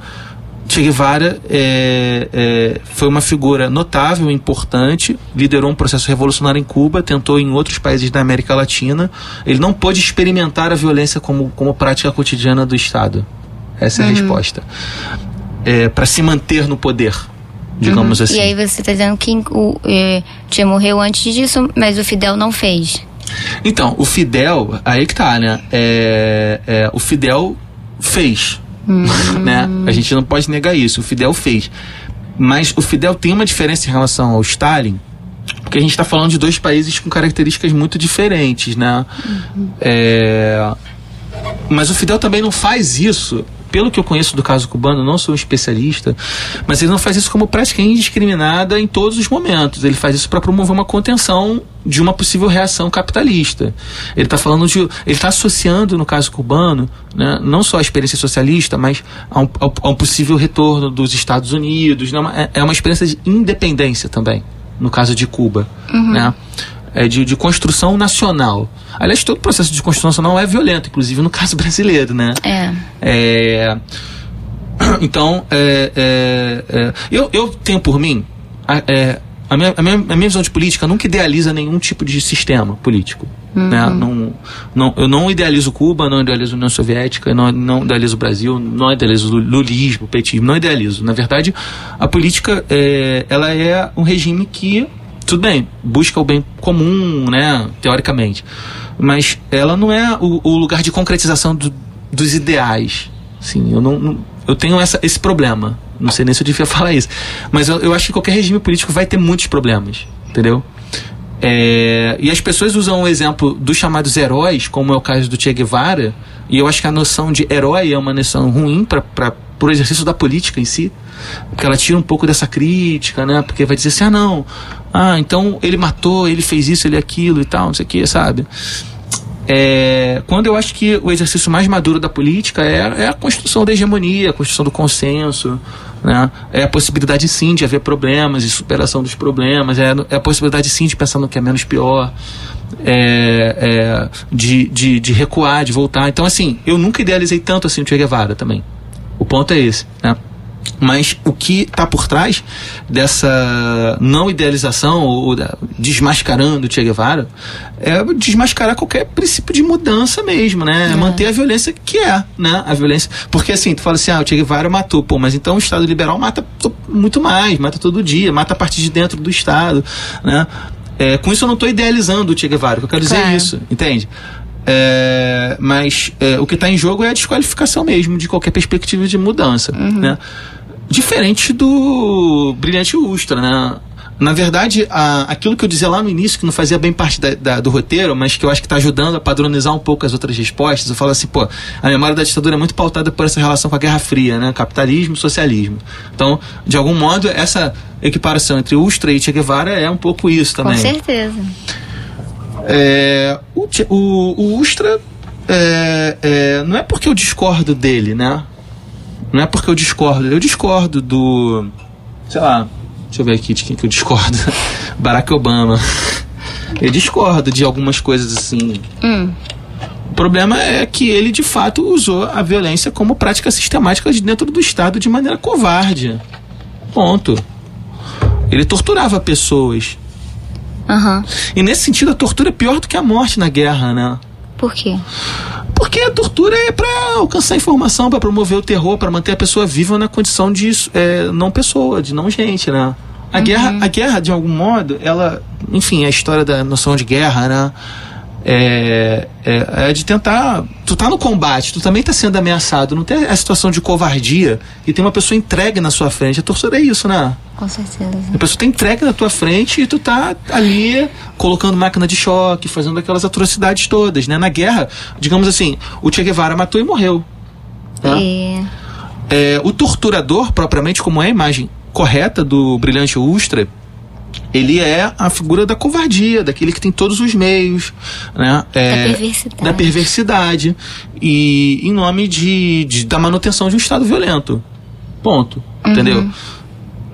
Che Guevara é, é, foi uma figura notável, importante, liderou um processo revolucionário em Cuba, tentou em outros países da América Latina. Ele não pôde experimentar a violência como, como prática cotidiana do Estado. Essa é a uhum. resposta. É, Para se manter no poder, digamos uhum. assim. E aí você está dizendo que o Che morreu antes disso, mas o Fidel não fez. Então, o Fidel, aí que tá, né? É, é, o Fidel fez Hum. né? A gente não pode negar isso. O Fidel fez. Mas o Fidel tem uma diferença em relação ao Stalin, porque a gente está falando de dois países com características muito diferentes, né? Uhum. É... Mas o Fidel também não faz isso pelo que eu conheço do caso cubano, não sou um especialista, mas ele não faz isso como prática indiscriminada em todos os momentos. Ele faz isso para promover uma contenção de uma possível reação capitalista. Ele está falando de, ele está associando no caso cubano, né, não só a experiência socialista, mas a um, a um possível retorno dos Estados Unidos. Né, é, é uma experiência de independência também, no caso de Cuba, uhum. né? É, de, de, construção nacional. Aliás, todo processo de construção nacional é violento, inclusive no caso brasileiro, né? É. é então, é, é, é, eu, eu tenho por mim. A, a minha, a, minha, a minha visão de política nunca idealiza nenhum tipo de sistema político. Uhum. Né? Não, não, eu não idealizo Cuba, não idealizo a União Soviética, não, não idealizo o Brasil, não idealizo o lulismo, o petismo, não idealizo. Na verdade, a política é, ela é um regime que tudo bem, busca o bem comum, né, teoricamente, mas ela não é o, o lugar de concretização do, dos ideais. Sim, eu não, não, eu tenho essa, esse problema. Não sei nem se eu devia falar isso, mas eu, eu acho que qualquer regime político vai ter muitos problemas, entendeu? É, e as pessoas usam o exemplo dos chamados heróis, como é o caso do Che Guevara, e eu acho que a noção de herói é uma noção ruim para o exercício da política em si, porque ela tira um pouco dessa crítica, né? Porque vai dizer assim: ah, não, ah, então ele matou, ele fez isso, ele aquilo e tal, não sei o que, sabe? É, quando eu acho que o exercício mais maduro da política é, é, a construção da hegemonia, a construção do consenso, né? é a possibilidade sim de haver problemas e superação dos problemas, é, é, a possibilidade sim de pensar no que é menos pior, é, é, de, de, de, recuar, de voltar. Então, assim, eu nunca idealizei tanto assim o Che Guevara também. O ponto é esse, né? Mas o que está por trás dessa não idealização ou desmascarando o Che Guevara é desmascarar qualquer princípio de mudança mesmo, né? É. Manter a violência que é, né? A violência. Porque assim, tu fala assim, ah, o Che Guevara matou, pô, mas então o Estado liberal mata muito mais, mata todo dia, mata a partir de dentro do Estado, né? É, com isso eu não estou idealizando o Che Guevara, eu quero dizer claro. isso, entende? É, mas é, o que está em jogo é a desqualificação mesmo de qualquer perspectiva de mudança. Uhum. Né? Diferente do Brilhante Ustra, né? Na verdade, a, aquilo que eu dizia lá no início, que não fazia bem parte da, da, do roteiro, mas que eu acho que está ajudando a padronizar um pouco as outras respostas, eu falo assim, pô, a memória da ditadura é muito pautada por essa relação com a Guerra Fria, né? Capitalismo, socialismo. Então, de algum modo, essa equiparação entre Ustra e Che Guevara é um pouco isso também. Com certeza. É, o, o, o Ustra é, é, não é porque eu discordo dele, né? Não é porque eu discordo. Eu discordo do. Sei lá. Deixa eu ver aqui de quem que eu discordo. Barack Obama. Eu discordo de algumas coisas assim. Hum. O problema é que ele de fato usou a violência como prática sistemática de dentro do Estado de maneira covarde. Ponto. Ele torturava pessoas. Uhum. E nesse sentido, a tortura é pior do que a morte na guerra, né? Por quê? Porque a tortura é para alcançar informação, para promover o terror, para manter a pessoa viva na condição de é, não pessoa, de não gente, né? A, uhum. guerra, a guerra, de algum modo, ela. Enfim, a história da noção de guerra, né? É, é, é, de tentar. Tu tá no combate, tu também tá sendo ameaçado. Não tem a situação de covardia e tem uma pessoa entregue na sua frente. A torcida é isso, né? Com certeza. A pessoa tá entregue na tua frente e tu tá ali colocando máquina de choque, fazendo aquelas atrocidades todas, né? Na guerra, digamos assim, o Che Guevara matou e morreu. Tá? E... É, o torturador, propriamente, como é a imagem correta do Brilhante Ustra, ele é a figura da covardia, daquele que tem todos os meios, né? É, da perversidade. Da perversidade. E em nome de, de da manutenção de um Estado violento. Ponto. Uhum.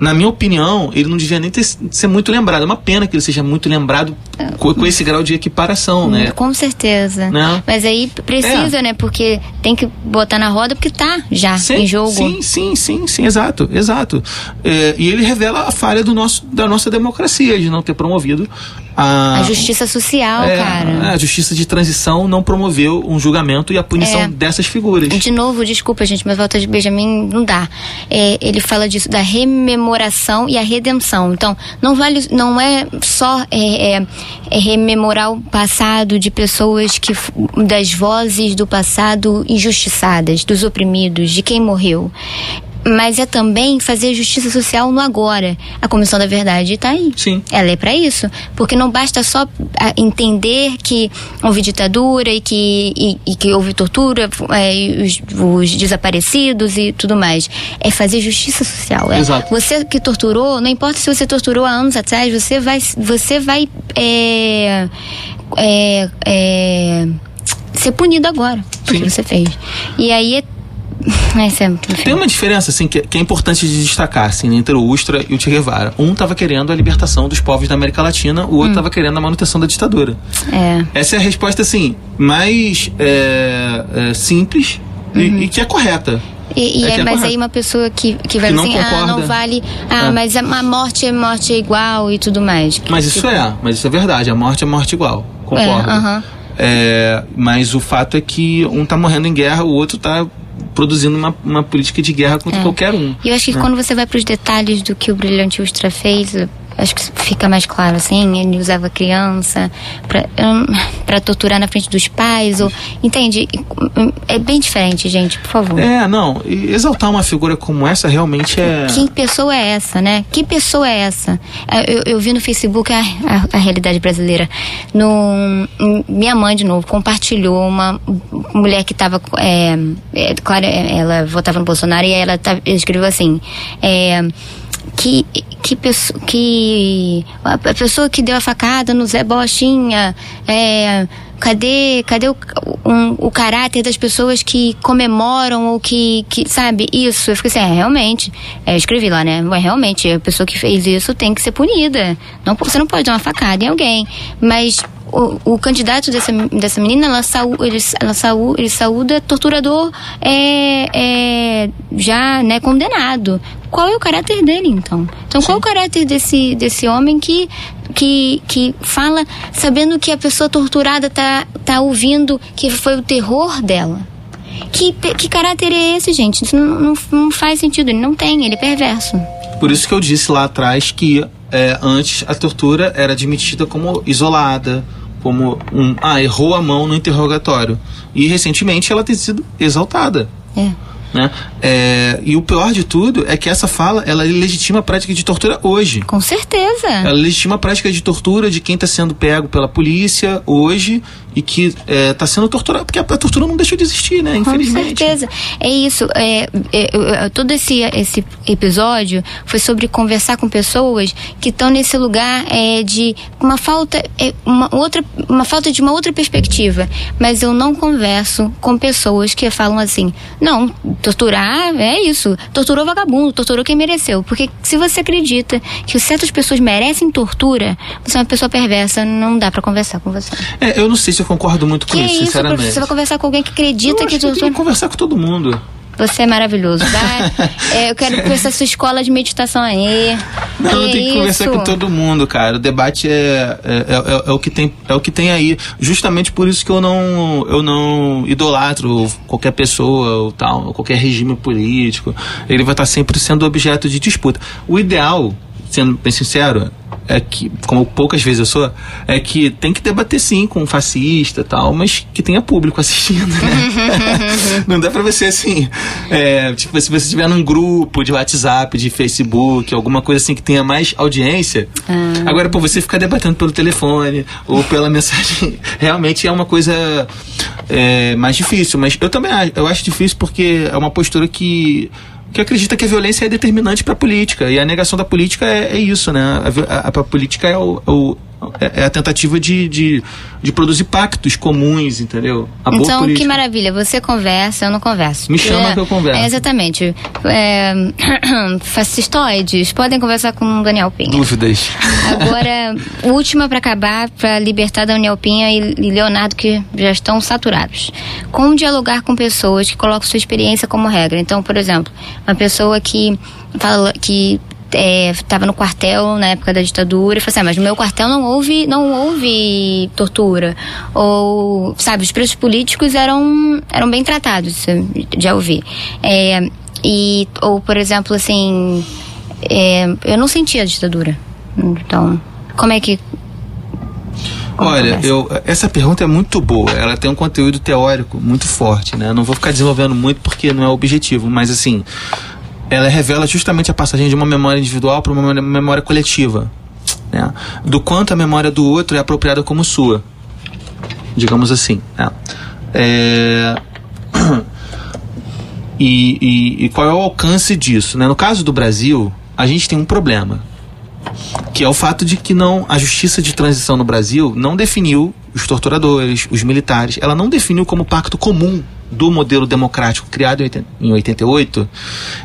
Na minha opinião, ele não devia nem ter, ser muito lembrado. É uma pena que ele seja muito lembrado com, com esse grau de equiparação, né? Com certeza. Né? Mas aí precisa, é. né? Porque tem que botar na roda porque tá já sim, em jogo. Sim, sim, sim, sim, exato, exato. É, e ele revela a falha do nosso, da nossa democracia de não ter promovido a, a justiça social, é, cara. A justiça de transição não promoveu um julgamento e a punição é. dessas figuras. De novo, desculpa, gente, mas volta de Benjamin não dá. É, ele fala disso da rememoração e a redenção. Então, não vale, não é só é, é, é rememorar o passado de pessoas que das vozes do passado injustiçadas, dos oprimidos, de quem morreu mas é também fazer justiça social no agora. A Comissão da Verdade está aí. Sim. Ela é para isso. Porque não basta só ah, entender que houve ditadura e que, e, e que houve tortura, é, os, os, desaparecidos e tudo mais. É fazer justiça social. É. Exato. Você que torturou, não importa se você torturou há anos atrás, você vai, você vai é, é, é ser punido agora. Porque você fez. E aí é é Tem uma diferença, assim, que, que, é importante de destacar, assim, entre o Ustra e o Che Guevara. Um estava querendo a libertação dos povos da América Latina, o outro estava hum. querendo a manutenção da ditadura. É. Essa é a resposta, assim, mais é, é, simples uhum. e, e que é correta. E, e é, é, mas aí uma pessoa que, que vai que assim, ah, não vale, ah, é. mas a, a, morte é morte é igual e tudo mais. Mas isso tipo... é, mas isso é verdade, a morte é morte igual, concordo. É, uh -huh. é, mas o fato é que um tá morrendo em guerra, o outro tá produzindo uma, uma política de guerra contra é. qualquer um. E eu acho que né? quando você vai para os detalhes do que o Brilhante Ustra fez, acho que fica mais claro assim ele usava criança para torturar na frente dos pais ou entende? É bem diferente gente por favor. É não exaltar uma figura como essa realmente é que pessoa é essa né? Que pessoa é essa? É, eu, eu vi no Facebook a, a, a, realidade brasileira. No minha mãe de novo compartilhou uma mulher que estava é, é, claro ela votava no Bolsonaro e ela tá, escreveu assim é, que que, que a pessoa que deu a facada no Zé Bochinha é, cadê cadê o, um, o caráter das pessoas que comemoram ou que, que sabe isso? Eu fico assim é, realmente é, eu escrevi lá né mas realmente a pessoa que fez isso tem que ser punida. Não você não pode dar uma facada em alguém. Mas o, o, candidato dessa, dessa menina, ela, saú, ele, ela saú, ele saúda torturador é, é, já né, condenado. Qual é o caráter dele, então? Então, Sim. qual é o caráter desse, desse homem que, que, que fala sabendo que a pessoa torturada tá, tá ouvindo que foi o terror dela? Que, que caráter é esse, gente? Isso não, não, não faz sentido. Ele não tem, ele é perverso. Por isso que eu disse lá atrás que é, antes a tortura era admitida como isolada, como um ah errou a mão no interrogatório e recentemente ela tem sido exaltada é. Né? É, e o pior de tudo é que essa fala ela legitima a prática de tortura hoje. Com certeza. Ela legitima a prática de tortura de quem está sendo pego pela polícia hoje e que está é, sendo torturado, porque a, a, tortura não deixou de existir, né? Infelizmente. Com certeza. É isso. É, é, todo esse, esse episódio foi sobre conversar com pessoas que estão nesse lugar é, de uma falta, é, uma, outra, uma falta de uma outra perspectiva. Mas eu não converso com pessoas que falam assim, não, torturar é isso. Torturou vagabundo, torturou quem mereceu. Porque se você acredita que certas pessoas merecem tortura, você é uma pessoa perversa, não dá para conversar com você. É, eu não sei se eu concordo muito com que isso, isso sinceramente. Você vai conversar com alguém que acredita eu que tortura. Tem que conversar com todo mundo. Você é maravilhoso. Tá? é, eu quero conhecer essa escola de meditação aí. Não, que tem que isso? conversar com todo mundo, cara. O debate é, é, é, é, o que tem, é o que tem aí. Justamente por isso que eu não, eu não idolatro qualquer pessoa ou tal, qualquer regime político. Ele vai estar sempre sendo objeto de disputa. O ideal, sendo bem sincero, é que, como poucas vezes eu sou, é que tem que debater sim com um fascista e tal, mas que tenha público assistindo, né? não dá pra você assim, é, tipo, se você estiver num grupo de WhatsApp, de Facebook, alguma coisa assim que tenha mais audiência, ah. agora, por você ficar debatendo pelo telefone ou pela mensagem, realmente é uma coisa é, mais difícil, mas eu também acho, eu acho difícil porque é uma postura que que acredita que a violência é determinante para a política. E a negação da política é, é isso, né? A, a, a política é o, o, é, é a tentativa de, de, de, produzir pactos comuns, entendeu? A então, que maravilha. Você conversa, eu não converso. Me chama é, que eu converso. É, exatamente. É, fascistoides podem conversar com o Daniel Pinha. Dúvidas. Agora, última para acabar, para libertar Daniel Pinha e, e Leonardo, que já estão saturados. Como dialogar com pessoas que colocam sua experiência como regra? Então, por exemplo, uma pessoa que fala que estava é, no quartel na época da ditadura e falou assim, ah, mas no meu quartel não houve, não houve tortura. Ou, sabe, os presos políticos eram, eram bem tratados, já ouvi. É, e, ou, por exemplo, assim, é, eu não sentia a ditadura. Então, como é que Olha, eu, essa pergunta é muito boa. Ela tem um conteúdo teórico muito forte, né? não vou ficar desenvolvendo muito porque não é o objetivo, mas assim, ela revela justamente a passagem de uma memória individual para uma memória coletiva. Né? Do quanto a memória do outro é apropriada como sua. Digamos assim. Né? É... E, e, e, qual é o alcance disso? Né? No caso do Brasil, a gente tem um problema. Que é o fato de que não a justiça de transição no Brasil não definiu os torturadores, os militares, ela não definiu como pacto comum do modelo democrático criado em 88,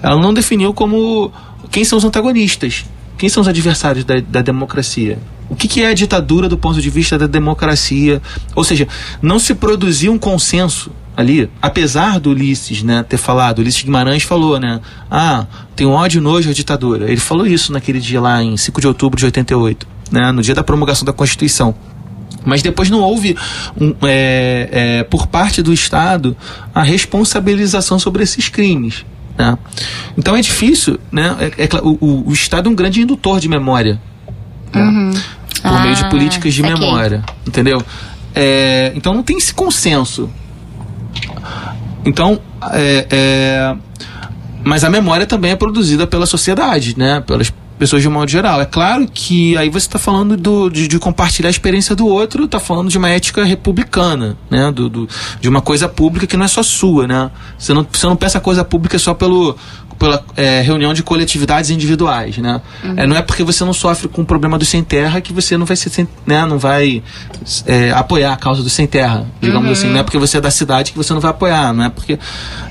ela não definiu como quem são os antagonistas, quem são os adversários da, da democracia. O que, que, é a ditadura do ponto de vista da democracia? Ou seja, não se produziu um consenso ali, apesar do Ulisses né, ter falado, Ulisses Guimarães falou, né? Ah, tem um ódio nojo à ditadura. Ele falou isso naquele dia lá em 5 de outubro de 88, né, no dia da promulgação da Constituição. Mas depois não houve, um, é, é, por parte do Estado, a responsabilização sobre esses crimes. Né? Então é difícil, né? É, é o, o, Estado é um grande indutor de memória. Né? Uhum. Por ah, meio de ah, políticas de memória. Entendeu? É, então não tem esse consenso. Então, é, é, mas a memória também é produzida pela sociedade, né? Pelas pessoas de um modo geral. É claro que aí você está falando do, de, de, compartilhar a experiência do outro, está falando de uma ética republicana, né? Do, do, de uma coisa pública que não é só sua, né? Você não, você não pensa a coisa pública só pelo, pela é, reunião de coletividades individuais, né? Uhum. É, não é porque você não sofre com o problema do sem terra que você não vai ser, sem, né? Não vai é, apoiar a causa do sem terra, digamos uhum. assim. Não é porque você é da cidade que você não vai apoiar, não é porque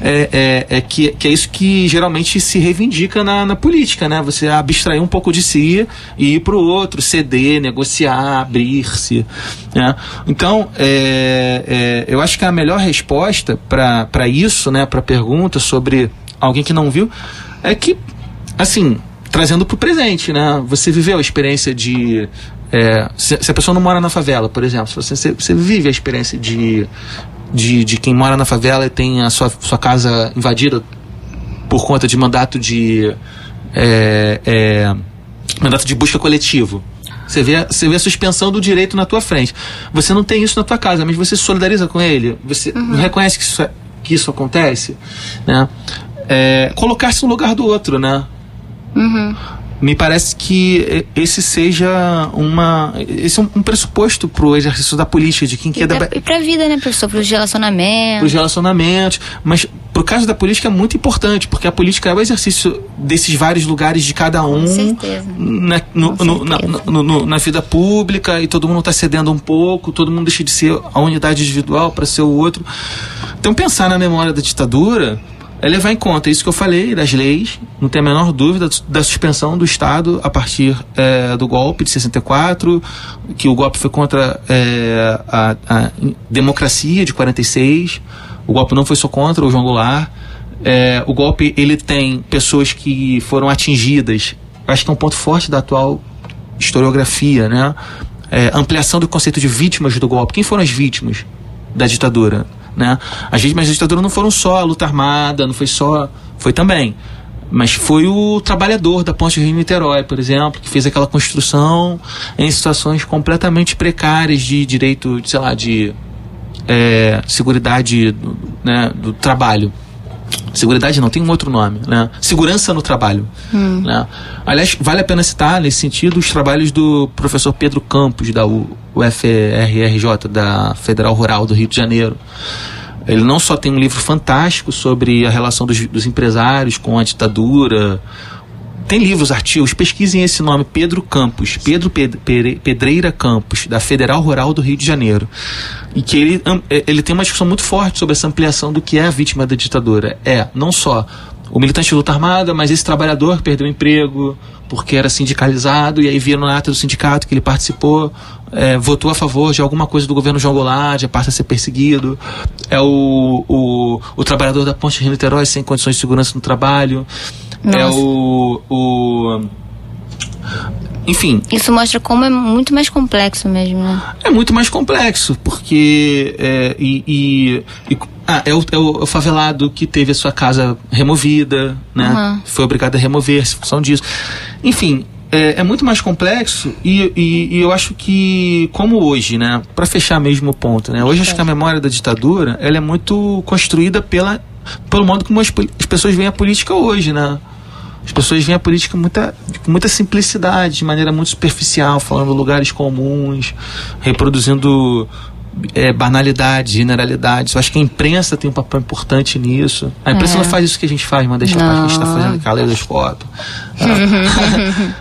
é, é, é que, que é isso que geralmente se reivindica na, na política, né? Você abstrair um pouco de si e ir para o outro, ceder, negociar, abrir-se, né? Então, é, é, eu acho que a melhor resposta para isso, né? Para a pergunta sobre alguém que não viu, é que, assim, trazendo para o presente, né? Você viveu a experiência de. É, se, se, a pessoa não mora na favela, por exemplo, se você, você vive a experiência de, de, de quem mora na favela e tem a sua, sua casa invadida por conta de mandato de. É, é, mandato de busca coletivo. Você vê, você vê a suspensão do direito na tua frente. Você não tem isso na tua casa, mas você se solidariza com ele. Você uhum. reconhece que isso, é, que isso acontece. Né? É, colocar-se no lugar do outro, né? Uhum. Me parece que esse seja uma esse é um, pressuposto para o exercício da política de quem quer da... e para a vida, né, professor, para os relacionamentos. Para os relacionamentos, mas para o caso da política é muito importante porque a política é o exercício desses vários lugares de cada um. Com certeza. Na, no, Com no, certeza. Na, no, na, vida pública e todo mundo está cedendo um pouco, todo mundo deixa de ser a unidade individual para ser o outro. Então pensar na memória da ditadura é levar em conta isso que eu falei das leis, não tem a menor dúvida da suspensão do Estado a partir é, do golpe de 64, que o golpe foi contra é, a, a, democracia de 46, o golpe não foi só contra o João Goulart, É, o golpe ele tem pessoas que foram atingidas. Acho que é um ponto forte da atual historiografia, né? Ampliação do conceito de vítimas do golpe. Quem foram as vítimas da ditadura? Né? As vítimas da ditadura não foram só a luta armada, não foi só. Foi também. Mas foi o trabalhador da Ponte Rio-Niterói, por exemplo, que fez aquela construção em situações completamente precárias de direito, sei lá, de é, seguridade né, do trabalho. Seguridade não, tem um outro nome, né? Segurança no trabalho. Hum. Né? Aliás, vale a pena citar, nesse sentido, os trabalhos do professor Pedro Campos, da UFRRJ, da Federal Rural do Rio de Janeiro. Ele não só tem um livro fantástico sobre a relação dos, dos empresários com a ditadura, tem livros, artigos, pesquisem esse nome, Pedro Campos, Pedro Pedreira Campos, da Federal Rural do Rio de Janeiro. E que ele, é, ele tem uma discussão muito forte sobre essa ampliação do que é a vítima da ditadura. É, não só o militante de luta armada, mas esse trabalhador que perdeu o emprego porque era sindicalizado e aí via no ato do sindicato que ele participou, é, votou a favor de alguma coisa do governo João Goulart, passa a ser perseguido. É o, o, o trabalhador da Ponte Rio Niterói sem condições de segurança no trabalho. É Nossa. É o, o enfim. Isso mostra como é muito mais complexo mesmo, né? É muito mais complexo, porque. É, e, e, e ah, é, o, é, o, favelado que teve a sua casa removida, né? Uhum. Foi obrigado a remover em função disso. Enfim, é, é, muito mais complexo e, e, e, eu acho que, como hoje, né? Para fechar mesmo o ponto, né? Hoje acho que a memória da ditadura ela é muito construída pela, pelo modo como as, as pessoas veem a política hoje, né? As pessoas veem a política com muita, com muita simplicidade, de maneira muito superficial, falando lugares comuns, reproduzindo é, banalidades, generalidades. Eu acho que a imprensa tem um papel importante nisso. A imprensa é. não faz isso que a gente faz, mas deixa a parte que a gente está fazendo caleidoscópio.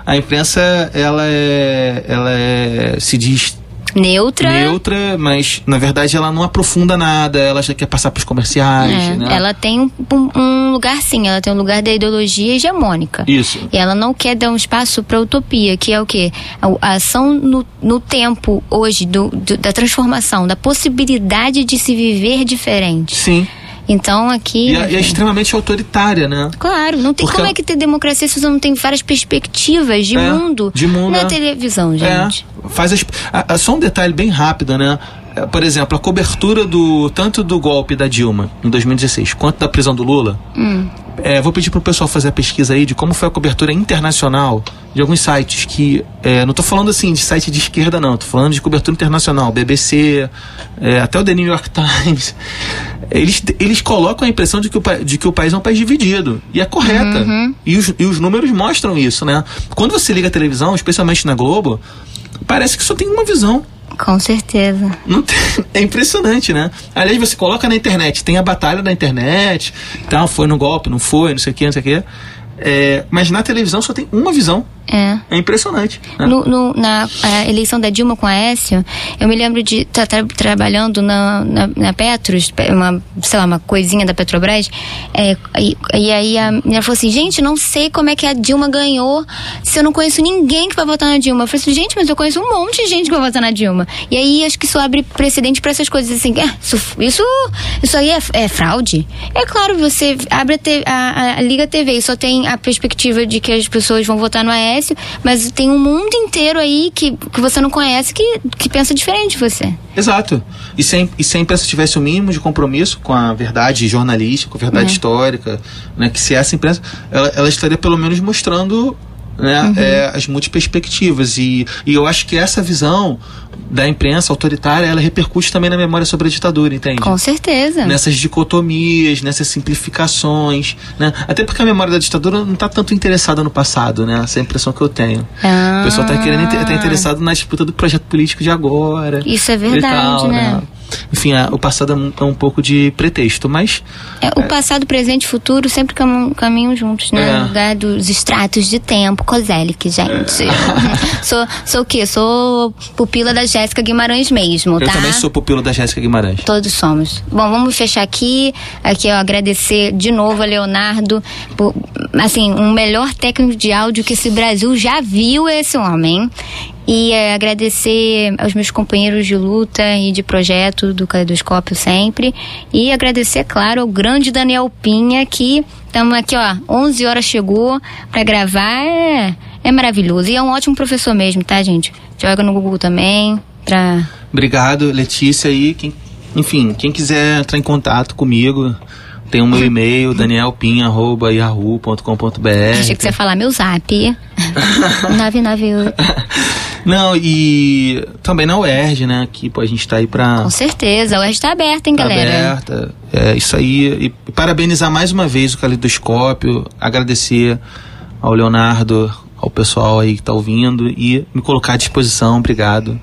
a, a imprensa, ela é, ela é, se diz neutra. Neutra, mas na verdade ela não aprofunda nada, ela já quer passar para os comerciais. É, né? Ela tem um, um, lugar sim, ela tem um lugar da ideologia hegemônica. Isso. E ela não quer dar um espaço para utopia, que é o quê? A, a ação no, no tempo hoje do, do, da transformação, da possibilidade de se viver diferente. Sim. Então aqui. E, é, e é extremamente autoritária, né? Claro, não tem Porque como é que ter democracia se você não tem várias perspectivas de é, mundo de mundo na é. televisão, gente. É, faz as, só um detalhe bem rápido, né? É, por exemplo, a cobertura do tanto do golpe da Dilma em 2016 quanto da prisão do Lula. Hum. É, vou pedir para o pessoal fazer a pesquisa aí de como foi a cobertura internacional de alguns sites que é, não estou falando assim de site de esquerda não, estou falando de cobertura internacional, BBC, é, até o The New York Times. Eles, eles colocam a impressão de que, o, de que o país é um país dividido e é correta. Uhum. E, os, e os números mostram isso, né? Quando você liga a televisão, especialmente na Globo, parece que só tem uma visão. Com certeza. Tem, é impressionante, né? Aliás, você coloca na internet, tem a batalha da internet, tal, foi no golpe, não foi, não sei o que, não sei o que. É, mas na televisão só tem uma visão. É. É impressionante. Né? No, no, na eleição da Dilma com a Aécio, eu me lembro de estar tá, tra trabalhando na, na, na, Petros, uma, sei lá, uma coisinha da Petrobras, é, e, e, aí a menina falou assim, gente, não sei como é que a Dilma ganhou se eu não conheço ninguém que vai votar na Dilma. Eu falei assim, gente, mas eu conheço um monte de gente que vai votar na Dilma. E aí acho que isso abre precedente para essas coisas assim, é, isso, isso, isso aí é, é, fraude? É claro, você abre a, a, a Liga TV e só tem a perspectiva de que as pessoas vão votar no Aécio, mas tem um mundo inteiro aí que, que você não conhece que, que pensa diferente de você. Exato. E se, e se a imprensa tivesse o mínimo de compromisso com a verdade jornalística, com a verdade é. histórica, né, que se essa imprensa, ela, ela estaria pelo menos mostrando né, uhum. é, as multiperspectivas. E, e eu acho que essa visão da imprensa autoritária, ela repercute também na memória sobre a ditadura, entende? Com certeza. Nessas dicotomias, nessas simplificações, né? Até porque a memória da ditadura não está tanto interessada no passado, né? Essa é a impressão que eu tenho. Ah. O pessoal está querendo tá interessado na disputa do projeto político de agora. Isso é verdade, tal, né? né? Enfim, a, o passado é, é um pouco de pretexto, mas... É, o passado, presente e futuro sempre cam caminham juntos, né? É. Lugar dos extratos de tempo, Kozelik, gente. É. sou, sou o quê? Sou pupila da Jéssica Guimarães mesmo, tá? Eu também sou pupila da Jéssica Guimarães. Todos somos. Bom, vamos fechar aqui. Aqui, ó, agradecer de novo a Leonardo por, assim, um melhor técnico de áudio que esse Brasil já viu esse homem. E é, agradecer aos meus companheiros de luta e de projeto do Caleidoscópio sempre. E agradecer, claro, ao grande Daniel Pinha, que estamos aqui, ó, 11 horas chegou para gravar. É, é maravilhoso. E é um ótimo professor mesmo, tá, gente? Joga no Google também. Pra... Obrigado, Letícia. E quem, enfim, quem quiser entrar em contato comigo, tem o meu e-mail, danielpinha.yahoo.com.br. Achei que você ia falar meu zap. 998. Não, e também na UERJ, né? Que pô, a gente tá aí pra. Com certeza, a UERJ tá aberta, hein, tá galera? aberta. É isso aí. E parabenizar mais uma vez o Calidoscópio, agradecer ao Leonardo, ao pessoal aí que tá ouvindo e me colocar à disposição. Obrigado.